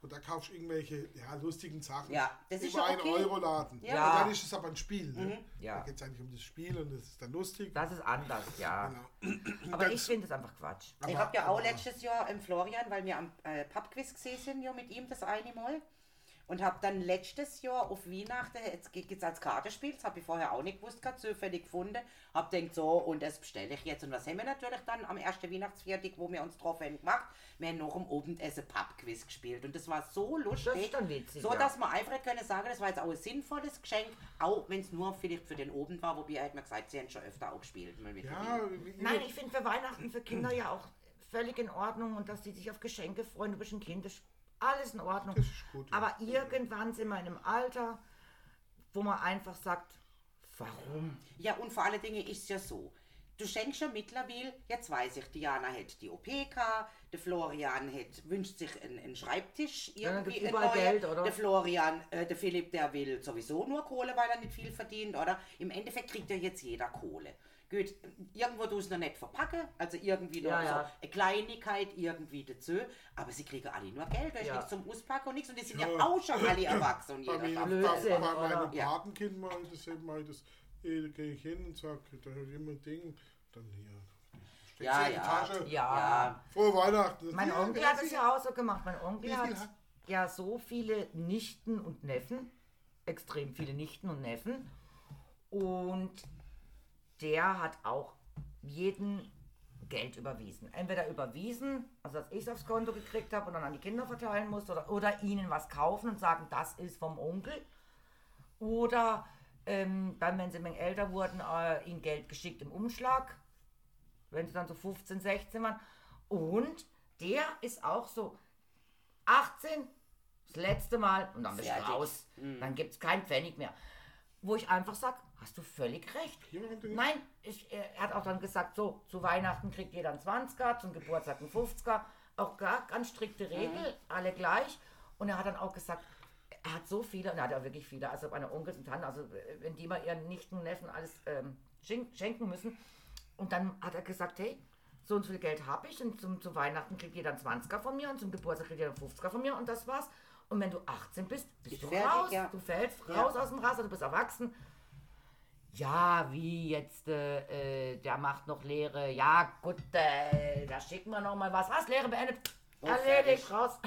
Und da kaufst du irgendwelche ja, lustigen Sachen. Mhm. Ja, das ist Über einen okay. Euro Laden. Ja. Und dann ist es aber ein Spiel. Ne? Ja. Da geht es eigentlich um das Spiel und das ist dann lustig. Das ist anders, ja. Genau. Aber ich finde es einfach Quatsch. Ich Aber- habe ja auch aber- letztes Jahr im Florian, weil wir am äh, Pubquiz gesehen sind, ja mit ihm das eine Mal. Und habe dann letztes Jahr auf Weihnachten, jetzt geht es als Kartenspiel, das habe ich vorher auch nicht gewusst, gerade zufällig gefunden. Habe gedacht, so, und das bestelle ich jetzt. Und was haben wir natürlich dann am ersten Weihnachtsviertag, wo wir uns getroffen haben, gemacht? Wir haben noch im Abendessen Pubquiz gespielt. Und das war so lustig. Das ist dann witzig, So, dass man einfach können sagen, das war jetzt auch ein sinnvolles Geschenk, auch wenn es nur vielleicht für den Abend war, wobei er hat mir gesagt, sie haben schon öfter auch gespielt. Mal mit Ja, Nein, ich finde für Weihnachten für Kinder ja auch völlig in Ordnung und dass die sich auf Geschenke freuen. Du bist ein Kind, das alles in Ordnung. Das ist gut, ja. Aber irgendwann sind wir in einem Alter, wo man einfach sagt, warum? Ja, und vor allen Dingen ist es ja so. Du schenkst ja mittlerweile, jetzt weiß ich, Diana hat die OP gehabt, der Florian hat, wünscht sich einen, einen Schreibtisch Ja, irgendwie. einen überall. Geld, oder? Der Florian, äh, der Philipp, der will sowieso nur Kohle, weil er nicht viel verdient, oder? Im Endeffekt kriegt ja jetzt jeder Kohle. Gut, irgendwo du es noch nicht verpacken, also irgendwie noch Ja, so ja. eine Kleinigkeit irgendwie dazu, aber sie kriegen alle nur Geld, da ist Ja. nichts zum Auspacken und nichts und die sind ja, Ja. auch schon alle erwachsen und Bei, jeder mir, bei, das. Blödsinn, bei meinem oder? Ja. Patenkind mal, das eben mal das, eh, da gehe ich hin und sage, da hat immer ein Ding, dann hier. Ja, ja. Tasche. Ja. Ja, Frohe Weihnachten. Mein Ja, Onkel hat es ja auch so gemacht. Mein Onkel hat- ja so viele Nichten und Neffen, extrem viele Nichten und Neffen. Und der hat auch jeden Geld überwiesen. Entweder überwiesen, also dass ich es aufs Konto gekriegt habe und dann an die Kinder verteilen musste, oder, oder ihnen was kaufen und sagen, das ist vom Onkel. Oder ähm, dann, wenn sie ein älter wurden, äh, ihnen Geld geschickt im Umschlag, wenn sie dann so 15, 16 waren. Und der ist auch so 18, das letzte Mal und dann bist du raus. Dann gibt es keinen Pfennig mehr. Wo ich einfach sage, hast du völlig recht. Nein, ich, er hat auch dann gesagt, so, zu Weihnachten kriegt jeder einen 20er, zum Geburtstag einen 50er. Auch gar ganz strikte Regel, alle gleich. Und er hat dann auch gesagt, er hat so viele, und er hat ja wirklich viele, also meine Onkels und Tanten, also äh, wenn die mal ihren Nichten und Neffen alles ähm, schen- schenken müssen. Und dann hat er gesagt, hey, so und so viel Geld habe ich und zum, zu Weihnachten kriegt jeder einen 20er von mir und zum Geburtstag kriegt jeder einen 50er von mir und das war's. Und wenn du 18 bist, bist Bist du fertig, raus, ja. du fällst Ja. raus aus dem Raster, du bist erwachsen. Ja, wie jetzt, äh, äh, der macht noch Lehre. Ja, gut, äh, da schicken wir noch mal was. Was, Lehre beendet? Oh, Erledigt, raus.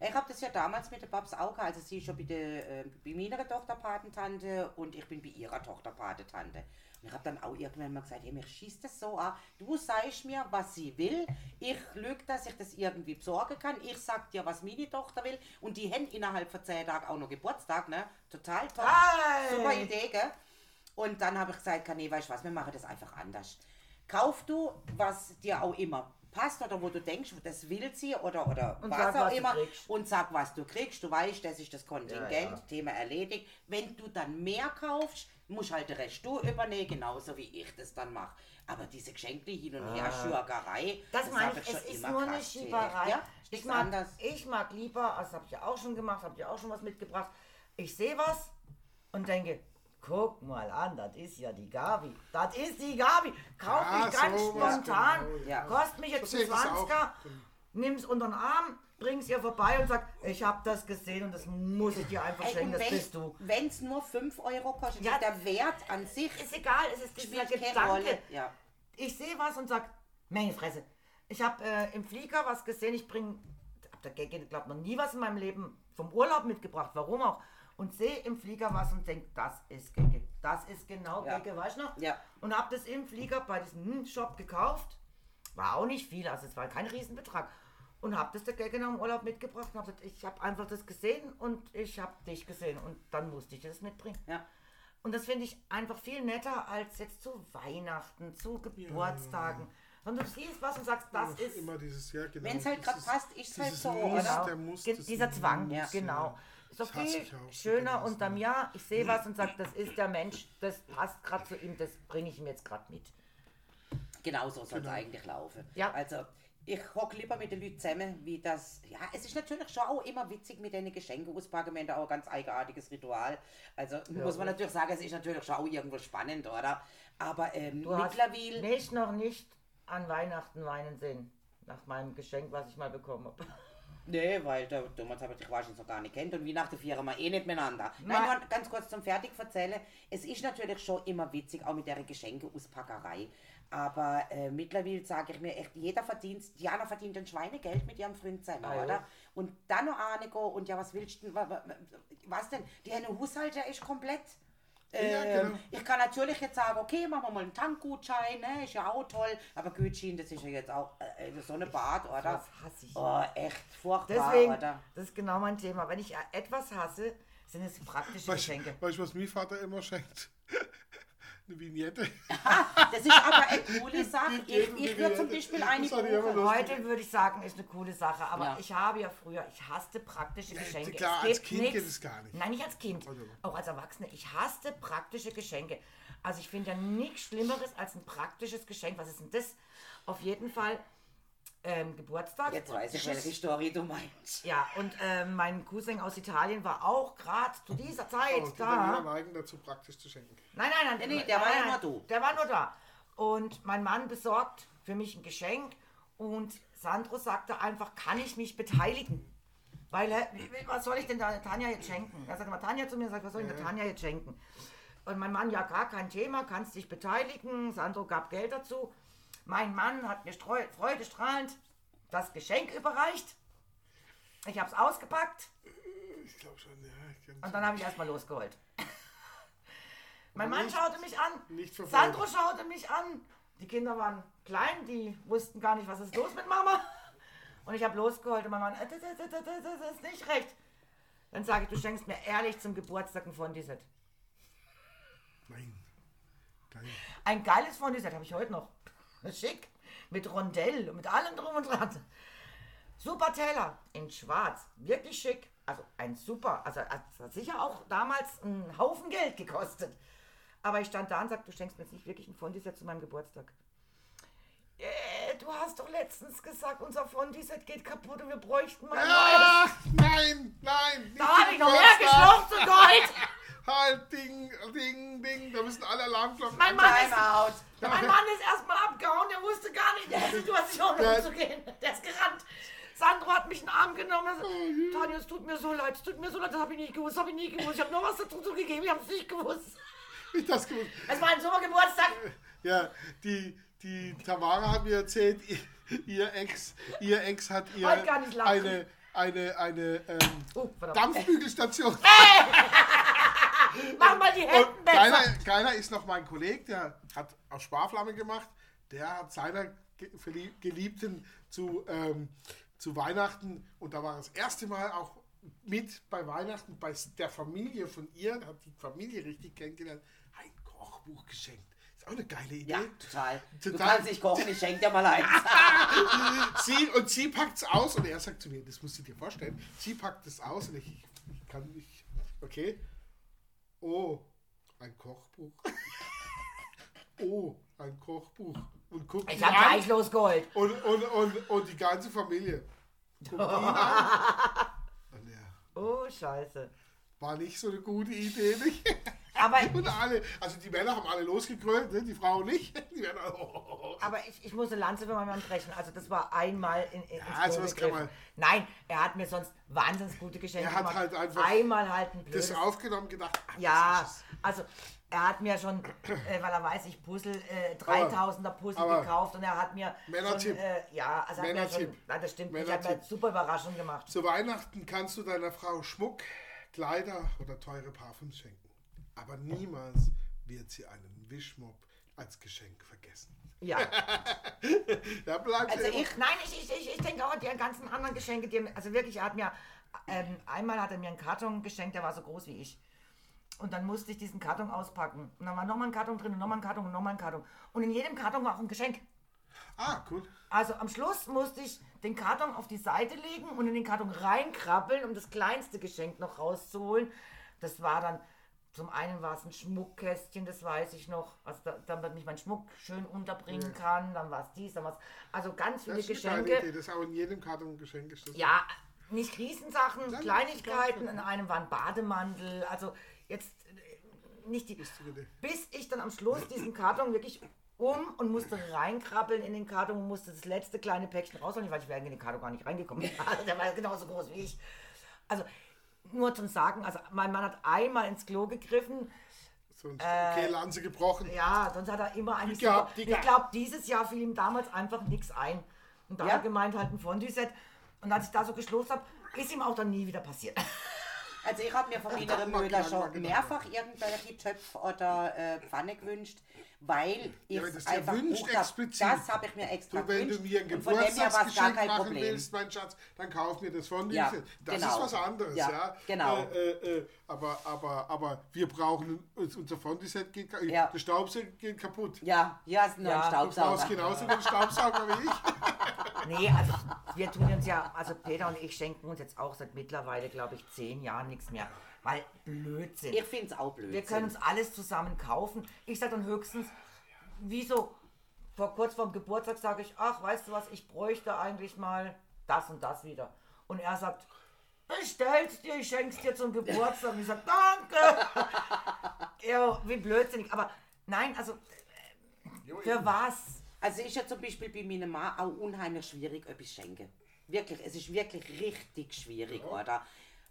Ich habe das ja damals mit der Babs auch, gehabt. also sie ist schon bei, der, äh, bei meiner Tochter Patentante und ich bin bei ihrer Tochter Patentante. Und ich habe dann auch irgendwann mal gesagt, hey, mir schießt das so an, du sagst mir, was sie will, ich lüge, dass ich das irgendwie besorgen kann, ich sag dir, was meine Tochter will und die haben innerhalb von zehn Tagen auch noch Geburtstag, ne? Total toll, Hey! super Idee, gell? Und dann habe ich gesagt, nee, weißt du was, wir machen das einfach anders. Kauf du, was dir auch immer passt oder wo du denkst, das will sie oder, oder Und was sag, auch was immer und sag, was du kriegst. Du weißt, das ist das Kontingent, Ja, ja. Thema erledigt. Wenn du dann mehr kaufst, musst halt den Rest du übernehmen, genauso wie ich das dann mache. Aber diese Geschenke hin und her, Schürgerei, Ah. Das meine ich, es ist nur eine. Schieberei. Ja, ich, mag, anderes. ich mag lieber, also habe ich ja auch schon gemacht, habe ich ja auch schon was mitgebracht. Ich sehe was und denke, guck mal an, das ist ja die Gabi. Das ist die Gabi. Kauf Ja, mich ganz sowas, spontan, genau, ja. kostet mich jetzt So ein sehe ich das auch. 20er, nimm's unter den Arm, bring's ihr vorbei und sag, ich habe das gesehen und das muss ich dir einfach Ey, schenken, das bist du. wenn es nur 5 Euro kostet, Ja. der Wert an sich Ist egal, es ist dieser keine Gedanke. Ja. ich sehe was und sag, meine Fresse. Ich habe äh, im Flieger was gesehen, ich bringe, hab der Gagge, glaube noch nie was in meinem Leben vom Urlaub mitgebracht, warum auch. Und sehe im Flieger was und denke, das ist Gagge. Das ist genau Ja. Gagge, weißt du noch? Ja. Und habe das im Flieger bei diesem Shop gekauft. War auch nicht viel, also es war kein Riesenbetrag. Und habe das der nach dem Urlaub mitgebracht und habe gesagt, ich habe einfach das gesehen und ich habe dich gesehen. Und dann musste ich das mitbringen. Ja. Und das finde ich einfach viel netter als jetzt zu Weihnachten, zu Geburtstagen. Sondern du siehst was und sagst, das ist immer dieses, ja, genau. Wenn's halt grad dieses- passt, ist's halt dieses so, Muss, oder? Der muss, Ge- das dieser Muss, Zwang, Ja. genau. Ist doch viel schöner unterm Jahr. Ich sehe was und sage, das ist der Mensch, das passt gerade zu ihm, das bringe ich ihm jetzt gerade mit. Genau so soll es Genau. eigentlich laufen. Ja. Also, ich hocke lieber mit den Leuten zusammen, wie das. Ja, es ist natürlich schon auch immer witzig mit den Geschenke auspacken. Wir haben da auch ein ganz eigenartiges Ritual. Also, muss man natürlich sagen, es ist natürlich schon auch irgendwo spannend, oder? Aber ähm, Du hast mittlerweile. mich noch nicht an Weihnachten weinen sehen. Nach meinem Geschenk, was ich mal bekommen habe. Nee, weil der damals habe ich dich wahrscheinlich noch gar nicht kennt und Weihnachten feiern wir eh nicht miteinander. Nein. Nein, nur ganz kurz zum Fertig erzählen. Es ist natürlich schon immer witzig, auch mit der Geschenke-Auspackerei. Aber äh, mittlerweile sage ich mir echt, jeder verdient, Diana verdient ein Schweinegeld mit ihrem Freund zusammen, Ah, oder? Und dann noch gehen und ja, was willst du denn, wa- wa- was denn? Die eine Haushalt, der ist komplett. Ja, Ähm, genau. Ich kann natürlich jetzt sagen, okay, machen wir mal einen Tankgutschein, ne? ist ja auch toll, aber Gutschein, das ist ja jetzt auch äh, so eine Bad, oder? Das hasse ich. Oh, echt furchtbar, Deswegen, oder? das ist genau mein Thema. Wenn ich etwas hasse, sind es praktische Weißt Geschenke. weißt du, was mein Vater immer schenkt? Eine Vignette. Das ist aber eine coole Sache. Ich, ich würde zum. Beispiel eine. Heute würde ich sagen, ist eine coole Sache, aber Ja. ich habe ja früher, ich hasste praktische Ja, Geschenke. klar, es als Kind nichts- geht es gar nicht. Nein, nicht als Kind, Also. auch als Erwachsene. Ich hasste praktische Geschenke. Also ich finde ja nichts Schlimmeres als ein praktisches Geschenk. Was ist denn das? Auf jeden Fall ähm, Geburtstag. Jetzt weiß ich, welche Story du meinst. Ja, und ähm, mein Cousin aus Italien war auch gerade zu dieser Zeit Oh, die da. neigen dazu praktisch zu schenken. Nein, nein, nein. Nee, nee, der war nein, ja nein, nur du. Der war nur da. Und mein Mann besorgt für mich ein Geschenk und Sandro sagte einfach, kann ich mich beteiligen? Weil, er, was soll ich denn der Tanja jetzt schenken? Er sagt mal Tanja zu mir, sagt, was soll ich der Tanja jetzt schenken? Und mein Mann, ja, gar kein Thema, kannst dich beteiligen. Sandro gab Geld dazu. Mein Mann hat mir freudestrahlend das Geschenk überreicht. Ich habe es ausgepackt Ich glaube schon, ja. Und dann habe ich erstmal losgeholt. Mein Mann nicht- schaute mich an. nicht. Sandro schaute mich an. Die Kinder waren klein, die wussten gar nicht, was ist los mit Mama. Und ich habe losgeholt und mein Mann, äh, das, das, das, das, ist nicht recht. Dann sage ich, du schenkst mir ehrlich zum Geburtstag ein Fondue-Set. Nein. Geil. Ein geiles Fondue-Set habe ich heute noch. Schick. Mit Rondell und mit allem drum und dran. Super Teller in schwarz. Wirklich schick. Also ein super, also hat sicher auch damals einen Haufen Geld gekostet. Aber ich stand da und sagte, du schenkst mir jetzt nicht wirklich ein Fondue-Set zu meinem Geburtstag. Äh, du hast doch letztens gesagt, unser Fondue-Set geht kaputt und wir bräuchten mal ein neues. Ach, nein, nein. Da habe ich noch mehr und geheult. Halt, ding, ding, ding. Da müssen alle Alarmglocken Mein Mann ist Timeout. Mein Mann ist erstmal abgehauen, der wusste gar nicht, der Situation umzugehen. Der ist gerannt. Sandro hat mich in den Arm genommen. Sagt, Tanja, es tut mir so leid, es tut mir so leid, das habe ich nicht gewusst, habe ich nie gewusst. Ich habe nur was dazu zugegeben, ich habe es nicht gewusst. Ich das gewusst. Es war ein super Geburtstag. Ja, die, die Tamara hat mir erzählt, ihr, Ex, ihr Ex hat ihr nicht eine, eine, eine ähm, Oh. Dampfbügelstation. Mach mal die geiler, besser. geiler ist noch mein Kollege, der hat auf Sparflamme gemacht. Der hat seiner Geliebten zu, ähm, zu Weihnachten und da war das erste Mal auch mit bei Weihnachten bei der Familie von ihr, hat die Familie richtig kennengelernt, ein Kochbuch geschenkt. Ist auch eine geile Idee. Ja, total. Du Total. kannst nicht kochen, ich schenke dir mal eins. Sie, und sie packt es aus und er sagt zu mir, das musst du dir vorstellen. Sie packt es aus und ich, ich kann nicht. Okay. Oh, ein Kochbuch. Oh, ein Kochbuch. Und guckt Ich habe an gleich losgeholt. und, und, und, und die ganze Familie. Guckt ihn an. Und er, Oh, scheiße. war nicht so eine gute Idee, nicht? Aber, Und alle, also die Männer haben alle losgekrölt, ne? die Frauen nicht. Die Männer, oh, aber ich, ich muss eine Lanze für meinen Mann brechen. Also das war einmal in, in, ins also das kann gegriffen. Nein, er hat mir sonst wahnsinnig gute Geschenke Er hat gemacht. halt einfach Einmal halt ein blödes das aufgenommen gedacht, ach, Ja, also er hat mir schon, äh, weil er weiß, ich Puzzle, äh, 3000er Puzzle aber- gekauft und er hat mir Männertipp. schon, äh, ja, also er hat mir schon, nein, das stimmt nicht, er hat mir super Überraschung gemacht. Zu Weihnachten kannst du deiner Frau Schmuck, Kleider oder teure Parfüms schenken. Aber niemals wird sie einen Wischmopp als Geschenk vergessen. Ja, Da bleibt also immer- ich, nein, ich, ich, ich, denke auch an die ganzen anderen Geschenke, die, also wirklich, er hat mir, ähm, einmal hat er mir einen Karton geschenkt, der war so groß wie ich. Und dann musste ich diesen Karton auspacken. Und dann war nochmal ein Karton drin und nochmal ein Karton und nochmal ein Karton. Und in jedem Karton war auch ein Geschenk. Ah, cool. Also am Schluss musste ich den Karton auf die Seite legen und in den Karton reinkrabbeln, um das kleinste Geschenk noch rauszuholen. Das war dann, zum einen war es ein Schmuckkästchen, das weiß ich noch, also da, damit ich meinen Schmuck schön unterbringen kann. Dann war es dies, dann war es, also ganz viele Das ist Geschenke. Idee. Das ist auch in jedem Karton ein Geschenk. Ist das Ja, nicht Riesensachen, Nein, Kleinigkeiten. In einem war ein Bademantel. Also jetzt äh, nicht die. Bis ich dann am Schluss diesen Karton wirklich um und musste reinkrabbeln in den Karton und musste das letzte kleine Päckchen rausholen, weil ich wäre in den Karton gar nicht reingekommen. Also der war genauso groß wie ich. Also nur zum Sagen, also mein Mann hat einmal ins Klo gegriffen. So ein okay, Lanze gebrochen. Äh, Ja, sonst hat er immer eigentlich. Gehabt, ich glaube, dieses Jahr fiel ihm damals einfach nichts ein. Und da Ja. hat er gemeint, halt ein Fondue-Set. Und als ich da so geschlossen habe, ist ihm auch dann nie wieder passiert. Also ich habe mir von Innere mal Müller gedacht, mal schon gedacht. mehrfach irgendwelche Töpfe oder äh, Pfanne gewünscht, weil ich Ja, das einfach wünscht, explizit. Das habe ich mir extra Du, wenn du gewünscht. mir ein Geburtstagsgeschenk machen Problem. willst, mein Schatz, dann kauf mir das von dir. Ja, das genau. ist was anderes, ja. Ja, genau. Äh, äh, äh, aber, aber, aber wir brauchen, unser Fondue-Set geht, ka- Ja. der Staubsauger geht kaputt. Ja, hier ist ein neuer Ja, Du brauchst Staubsauger. genauso den Staubsauger wie ich. Nee, also wir tun uns ja, also Peter und ich schenken uns jetzt auch seit mittlerweile, glaube ich, zehn Jahren nichts mehr. Weil Blödsinn. Ich finde es auch blöd. Wir können uns alles zusammen kaufen. Ich sage dann höchstens, wieso, vor kurz vorm Geburtstag sage ich, ach, weißt du was, ich bräuchte eigentlich mal das und das wieder. Und er sagt, bestell's dir, ich schenk's dir zum Geburtstag. Und ich sage, danke. ja, wie blödsinnig. Aber nein, also, Für was? Also ist ja zum Beispiel bei meiner Mann auch unheimlich schwierig, etwas schenken. Wirklich, es ist wirklich richtig schwierig, oder?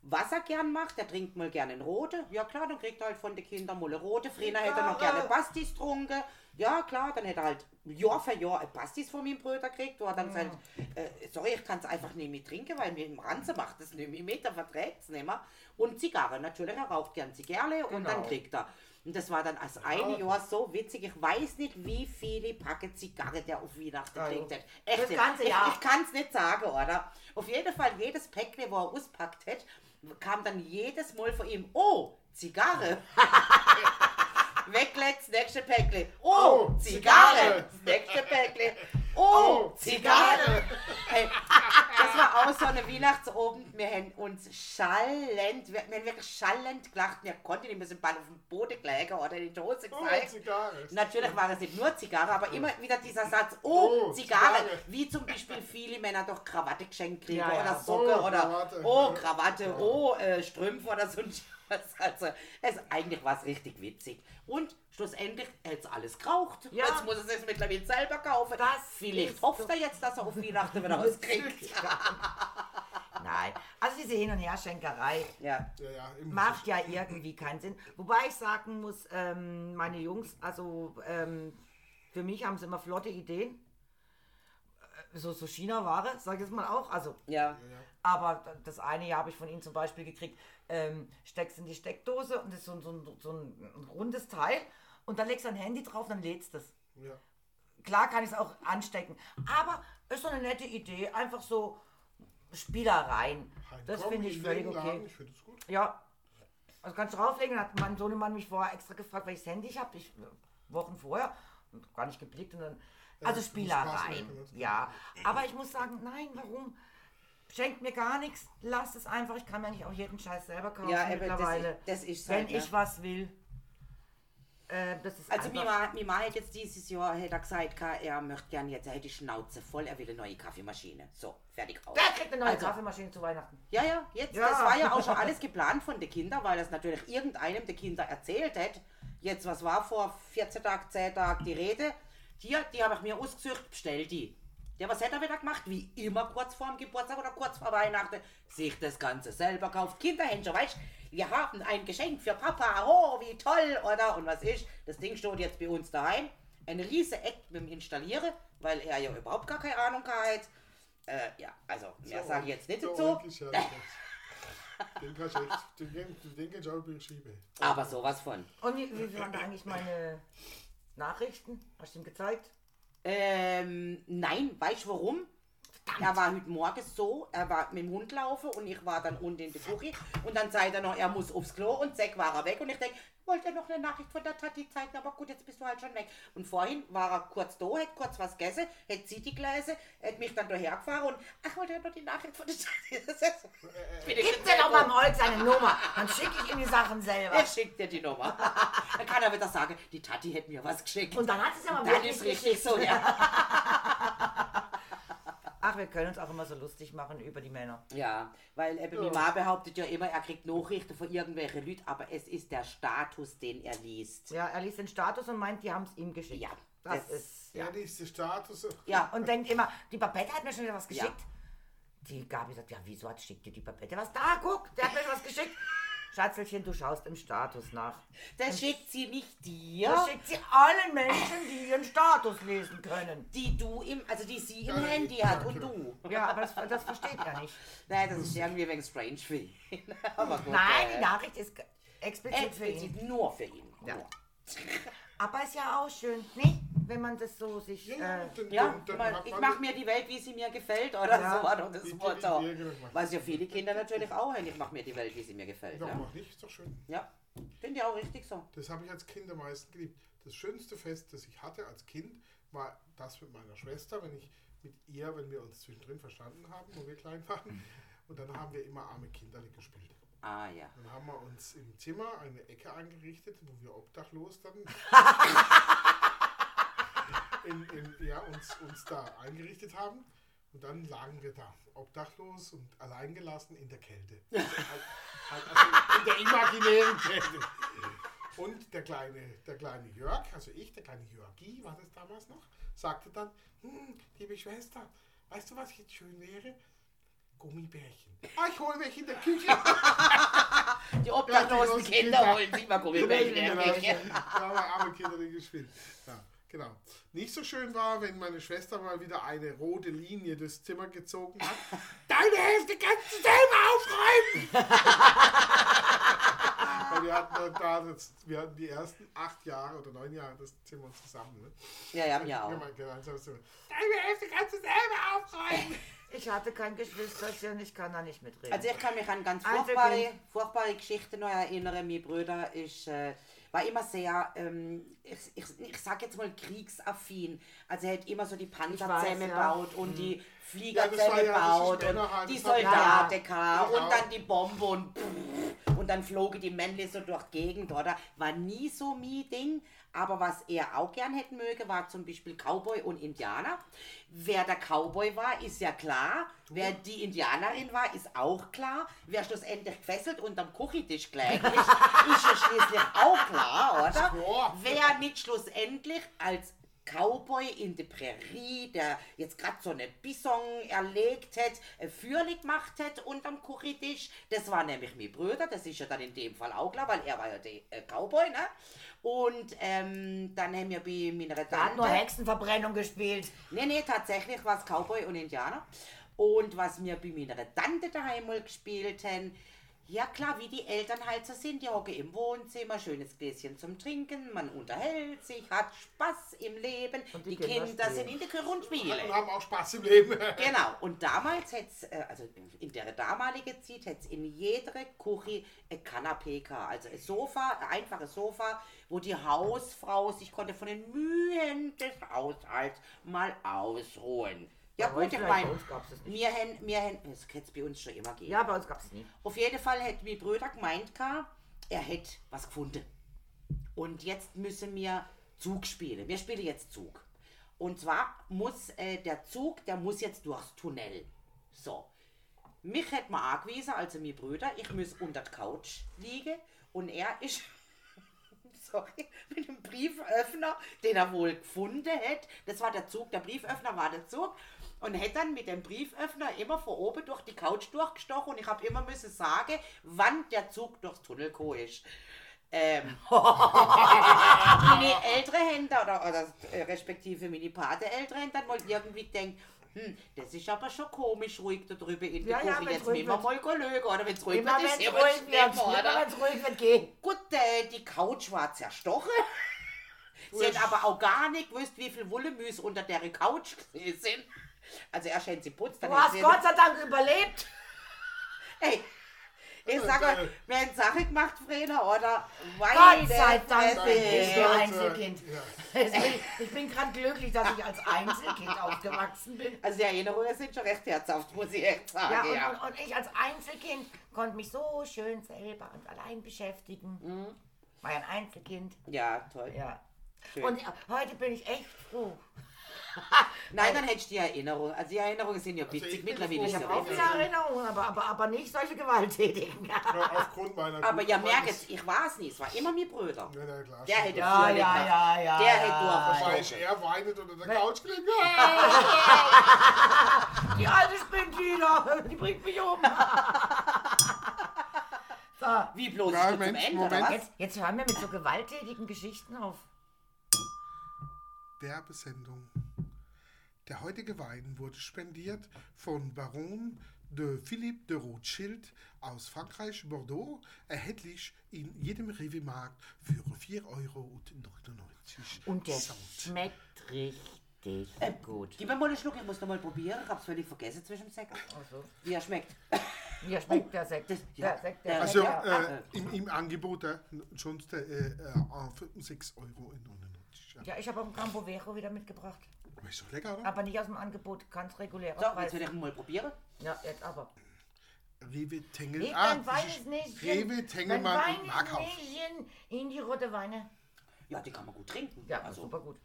Was er gern macht, er trinkt mal gerne einen rote. Ja klar, dann kriegt er halt von den Kindern mal eine rote. Früher hätte er noch gerne Pastis getrunken. Ja klar, dann hätte er halt Jahr für Jahr ein Pastis von meinem Bruder gekriegt, wo er dann sagt, äh, sorry, ich kann es einfach nicht mehr trinken, weil mir im Ranze macht es nicht mehr mit, er verträgt es nicht mehr. Und Zigarre, natürlich, er raucht gern Zigarre und dann Genau. kriegt er. Und das war dann als eine Jahr so witzig. Ich weiß nicht, wie viele Packen Zigarre der auf Weihnachten Ja, trinkt ja. hat. Echt Das ganze ich, Jahr. ich kann es nicht sagen, oder? Auf jeden Fall, jedes Päckle, wo er auspackt hat, kam dann jedes Mal von ihm, oh, Zigarre. Weggelegt, das nächste Päckle. Oh, Oh, Zigarre. Zigarre. Das nächste Päckle. Oh, Oh, Zigarre. Hey, das war auch so eine Weihnachtsabend. Wir haben uns schallend, wir, wir haben wirklich schallend gelacht. Wir konnten nicht mehr so Ball auf den Boden legen oder in die Hose Oh, gezeigt. Zigarre. Natürlich war es nicht nur Zigarre, aber immer wieder dieser Satz, oh, Oh, Zigarre. Zigarre. Wie zum Beispiel viele Männer doch Krawatte geschenkt kriegen Ja, ja. oder Socke Oh, oder Krawatte. oh, Krawatte, oh, äh, Strümpfe oder so. ein Scheiß. Also, es, eigentlich war es richtig witzig. Und schlussendlich hat es alles geraucht. Ja. Jetzt muss er es mittlerweile selber kaufen. Das Vielleicht hofft er jetzt, dass er auf Weihnachten wieder was kriegt. Nein. Also diese Hin- und Herschenkerei Ja. Ja, ja, macht ja irgendwie keinen Sinn. Wobei ich sagen muss, ähm, meine Jungs, also ähm, für mich haben sie immer flotte Ideen. Äh, So, so China-Ware, sag ich jetzt mal auch. Also Ja. Aber das eine Jahr habe ich von ihnen zum Beispiel gekriegt, ähm, steckst in die Steckdose und das ist so, so, ein, so ein rundes Teil und dann legst du ein Handy drauf, dann lädst es. Ja. Klar kann ich es auch anstecken, aber ist so eine nette Idee, einfach so Spielereien. Das Komm, finde ich völlig okay. Ich finde es gut. Ja, also kannst du drauflegen, hat mein Sohnemann mich vorher extra gefragt, welches Handy ich habe, ich Wochen vorher, und gar nicht geblickt und dann, also das muss Spielereien, ne? ja. Aber ich muss sagen, nein, warum? Schenkt mir gar nichts, lasst es einfach, ich kann mir eigentlich auch jeden Scheiß selber kaufen Ja, eben, das mittlerweile. ist- das ist Wenn halt, ja. ich was will. Äh, das ist Also mir mal hat jetzt dieses Jahr hat er gesagt, er möchte gerne jetzt, er hätte die Schnauze voll, er will eine neue Kaffeemaschine. So, fertig aus. der kriegt eine neue Also, Kaffeemaschine zu Weihnachten. Ja, ja, jetzt, Ja. das war ja auch schon alles geplant von den Kindern, weil das natürlich irgendeinem der Kinder erzählt hat. Jetzt, was war vor 14 Tagen, 10 Tagen die Rede? Hier, die habe ich mir ausgesucht, bestell die. Ja, was hat er wieder gemacht? Wie immer kurz vor dem Geburtstag oder kurz vor Weihnachten. Sich das Ganze selber kauft. Kinderhändler, weißt wir haben ein Geschenk für Papa. Oh, wie toll, oder? Und was ist? Das Ding steht jetzt bei uns daheim. Ein riese Eck mit dem Installieren, weil er ja überhaupt gar keine Ahnung hat. Äh, ja, also, mehr sage ich jetzt nicht dazu. Den kannst du echt, den, den, kannst du auch beschreiben. Aber sowas von. Und wie, wie waren da eigentlich meine Nachrichten? Hast du ihm gezeigt? Ähm, nein, weißt du warum? Er war heute Morgen so, er war mit dem Hund laufen und ich war dann unten in der Küche. Und dann sagt er noch, er muss aufs Klo und zack war er weg. Und ich denke, wollte er noch eine Nachricht von der Tati zeigen, aber gut, jetzt bist du halt schon weg. Und vorhin war er kurz da, hat kurz was gegessen, hat sie die gelesen, hat mich dann daher gefahren und ach, wollte er noch die Nachricht von der Tati. Das ist, bin ich Gib mir doch mal Holz seine Nummer, dann schicke ich ihm die Sachen selber. Er schickt dir die Nummer. dann kann er wieder sagen, die Tati hätte mir was geschickt. Und dann hat es ja mal dann wirklich ist richtig geschickt. so, ja. Ach, wir können uns auch immer so lustig machen über die Männer. Ja, weil eben ja. Mama behauptet ja immer, er kriegt Nachrichten von irgendwelchen Leuten, aber es ist der Status, den er liest. Ja, er liest den Status und meint, die haben es ihm geschickt. Ja, das, das- ist. Ja, die ist der Status. Ja, Und denkt immer, die Babette hat mir schon wieder was Ja. geschickt. Die Gabi sagt, ja, wieso hat schickt dir die Babette was? Da, guck, der hat mir schon was geschickt. Schatzelchen, du schaust im Status nach. das schickt sie nicht dir, Das schickt sie allen Menschen, die ihren Status lesen können. die du im, also die sie im Ja, Handy ja, hat und du. Ja, aber das, das versteht er nicht. Nein, das ist irgendwie ein wenig strange für ihn. aber gut, Nein, äh, die Nachricht ist ge- explizit für ihn. explizit nur für ihn. Ja. Aber ist ja auch schön, nicht? Wenn man das so sich. Ja, Äh, dann- Ja, dann- dann ich mache mir die Welt, wie sie mir gefällt, oder Ja. so war doch das die- die- Was ja viele Kinder natürlich auch haben, ich mache mir die Welt, wie sie mir gefällt. Ja, Ja, mach nicht, ist doch schön. ja. finde ich auch richtig so. Das habe ich als Kind am meisten geliebt. Das schönste Fest, das ich hatte als Kind, war das mit meiner Schwester, wenn ich mit ihr, wenn wir uns zwischendrin verstanden haben, wo wir klein waren. Und dann haben wir immer arme Kinderle gespielt. Ah ja. Dann haben wir uns im Zimmer eine Ecke eingerichtet, wo wir obdachlos dann in, in, ja, uns, uns da eingerichtet haben. Und dann lagen wir da, obdachlos und alleingelassen in der Kälte. halt, halt, also in der imaginären Kälte. Und der kleine, der kleine Jörg, also ich, der kleine Jörgi, war das damals noch, sagte dann, hm, liebe Schwester, weißt du, was jetzt schön wäre? Gummibärchen. Ah, ich hole welche in der Küche. Die obdachlosen Kinder holen sich mal Gummibärchen. in der Küche. Da haben wir arme Kinder die gespielt. Ja, genau. Nicht so schön war, wenn meine Schwester mal wieder eine rote Linie durchs Zimmer gezogen hat. Deine Hälfte kannst du selber aufräumen! Weil wir hatten dann da, das, wir hatten die ersten acht Jahre oder neun Jahre das Zimmer zusammen. Ne? Ja, ja, ja auch. Zimmer. Deine Hälfte kannst du selber aufräumen! Ich hatte kein Geschwisterchen, ich kann da nicht mitreden. Also ich kann mich an ganz furchtbare, furchtbare Geschichten noch erinnern. Mein Bruder ist, äh, war immer sehr, ähm, ich, ich, ich sag jetzt mal kriegsaffin. Also er hat immer so die Panzer Ich weiß, zusammengebaut und die Flieger Ja, das war ja- Männer und die Genau. und dann die Bombe und pff, und dann flogen die Männle so durch die Gegend, oder? War nie so mein Ding. Aber was er auch gern hätten möge, war zum Beispiel Cowboy und Indianer. Wer der Cowboy war, ist ja klar. Wer die Indianerin war, ist auch klar. Wer schlussendlich gefesselt unterm Küchentisch gelegen ist, ist ja schließlich auch klar, oder? Wer nicht schlussendlich als Cowboy in der Prärie, der jetzt gerade so eine Bison erlegt hat, Fürli gemacht hat unterm Küchentisch, das war nämlich mein Bruder, das ist ja dann in dem Fall auch klar, weil er war ja der äh, Cowboy, ne? Und ähm, dann haben wir bei meiner Da hat nur Tante... Hexenverbrennung gespielt. Nee, nee, tatsächlich war es Cowboy und Indianer. Und was wir bei meiner Tante daheim mal gespielt haben, ja klar, wie die Eltern halt so sind, die hocken im Wohnzimmer, schönes Gläschen zum Trinken, man unterhält sich, hat Spaß im Leben, Und die, die Kinder sind in der Küche und spielen. Und haben auch Spaß im Leben. Genau, und damals hätte äh, also in der damaligen Zeit hätte in jeder Küche ein Kanapé gehabt. Also ein Sofa, ein einfaches Sofa, wo die Hausfrau sich konnte von den Mühen des Haushalts mal ausruhen. Ja gut, ich meine, bei uns gab's das nicht. wir haben, wir haben, das hätte es bei uns schon immer gegeben. Ja, bei uns gab es nie. Auf jeden Fall hätte mein Bruder gemeint, gehabt, er hätte was gefunden. Und jetzt müssen wir Zug spielen. Wir spielen jetzt Zug. Und zwar muss äh, der Zug, der muss jetzt durchs Tunnel. So. Mich hätte man angewiesen, also mein Bruder, ich muss unter der Couch liegen und er ist, sorry, mit dem Brieföffner, den er wohl gefunden hat. Das war der Zug, der Brieföffner war der Zug. Und hätte dann mit dem Brieföffner immer von oben durch die Couch durchgestochen und ich habe immer müssen sagen, wann der Zug durchs Tunnel gekommen ist. Ähm, meine ältere Hände oder, oder äh, respektive meine Pateneltern haben dann mal irgendwie gedacht, hm, das ist aber schon komisch ruhig da drüben in der Ja, ja, Küche. wenn's Jetzt müssen wir mal lügen, oder wenn es ruhig wird, ist wenn es ruhig wird, oder? wenn es ruhig wird, geh. Gut, äh, die Couch war zerstochen. Sie hat aber auch gar nicht gewusst, wie viel Wullemüs unter der Couch sind. Also erst wenn sie putzt, dann Du hast sie Gott sei Dank überlebt. Hey, ich sage, haben Sache gemacht, Freda, oder? Gott sei Dank bin ich nur Einzelkind. Ich bin gerade glücklich, dass ich als Einzelkind aufgewachsen bin. Also die Erinnerungen sind schon recht herzhaft, muss ich echt sagen. Ja, Ja, und, und, und ich als Einzelkind konnte mich so schön selber und allein beschäftigen. War ja ein Einzelkind. ja toll. Ja. Schön. Und ja, heute bin ich echt froh. Nein, dann hättest du die Erinnerung. Also die Erinnerungen sind ja ich witzig. bin Mittlerweile ist Ich ja habe auch witzig. viele Erinnerungen, aber, aber, aber nicht solche gewalttätigen. Ja, aufgrund meiner Aber guten merkt, Freundes- ich war es nie. Es war immer mein Bruder. Ja, na klar, Der hätte Ja, ja, gemacht. ja, ja. Der ja. hätte Weil durchgestochen. ich er weinend unter der Couch gelegen. Die alte spinnt wieder. Die bringt mich um. so, Wie bloß Ja, ist du zum Mensch, Ende, Moment. oder was? jetzt, jetzt hören wir mit so gewalttätigen Geschichten auf. Werbesendung. Der heutige Wein wurde spendiert von Baron de Philippe de Rothschild aus Frankreich, Bordeaux, erhältlich in jedem Rewe-Markt für 4,99 Euro. Und der schmeckt richtig gut. Gib mir mal einen Schluck, ich muss noch mal probieren. Ich hab's völlig vergessen zwischen dem Sekt. Also, Wie er schmeckt. hier schmeckt der Sekt. das- ja, der Sekt, der Also äh, im, im Angebot äh, sonst äh, äh, auf 6,99 Euro. Ja. Ich habe auch einen Campo Vero wieder mitgebracht. Aber ist doch lecker, oder? Aber nicht aus dem Angebot, ganz regulärer So, Preis. jetzt will ich ihn mal probieren. Ja, jetzt aber. Rewe Tengel. Leg Ah, dein das weißes ist Näschen, Rewe Tengelmann und Markhaus. In die rote Weine. Ja, die kann man gut trinken. Ja, also, super gut.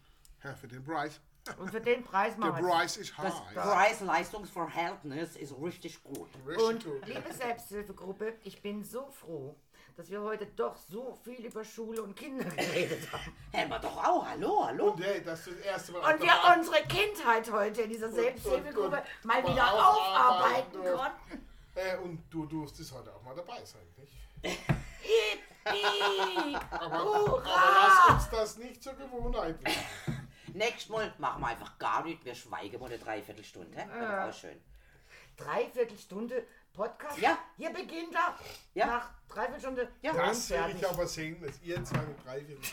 Ja, für den Preis. Und für den Preis Der machen wir Preis ist Das high. Preis-Leistungsverhältnis ist richtig gut. Richtig Und gut. liebe Selbsthilfegruppe, ich bin so froh, dass wir heute doch so viel über Schule und Kinder geredet haben. Hätten wir doch auch. Hallo, hallo. Und hey, dass du das erste Mal Und wir unsere Kindheit heute in dieser Selbsthilfegruppe mal wieder aufarbeiten konnten. äh, und du durftest heute auch mal dabei sein, nicht? Yippie! Aber, aber Hurra! lass uns das nicht zur Gewohnheit werden. Nächstes Mal machen wir einfach gar nichts. Wir schweigen mal eine Dreiviertelstunde. doch auch schön. Dreiviertelstunde Podcast. Ja. Hier beginnt er. Ja. Nach Dreiviertelstunde. Ja. und Das will ich aber sehen, dass ihr zwei mit drei will.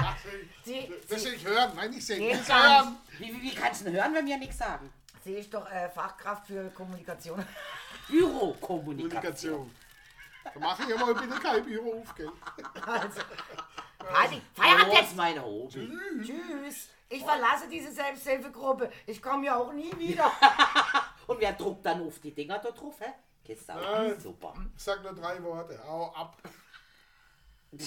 Das will Sie- ich, das will ich hören. Nein, nicht sehen. Nicht hören. Wie, wie, wie kannst du denn hören, wenn wir nichts sagen? Sehe ich doch äh, Fachkraft für Kommunikation. Bürokommunikation. Kommunikation. Da mache ich aber bitte kein Büro auf, gell? Also, Party. Feierabend jetzt. ist mein Hobby. Tschüss. Ich verlasse diese Selbsthilfegruppe. Ich komme ja auch nie wieder. Und wer druckt dann auf die Dinger da drauf, hä? Kiste auch. Nein. Super. Ich sag nur drei Worte. Hau ab.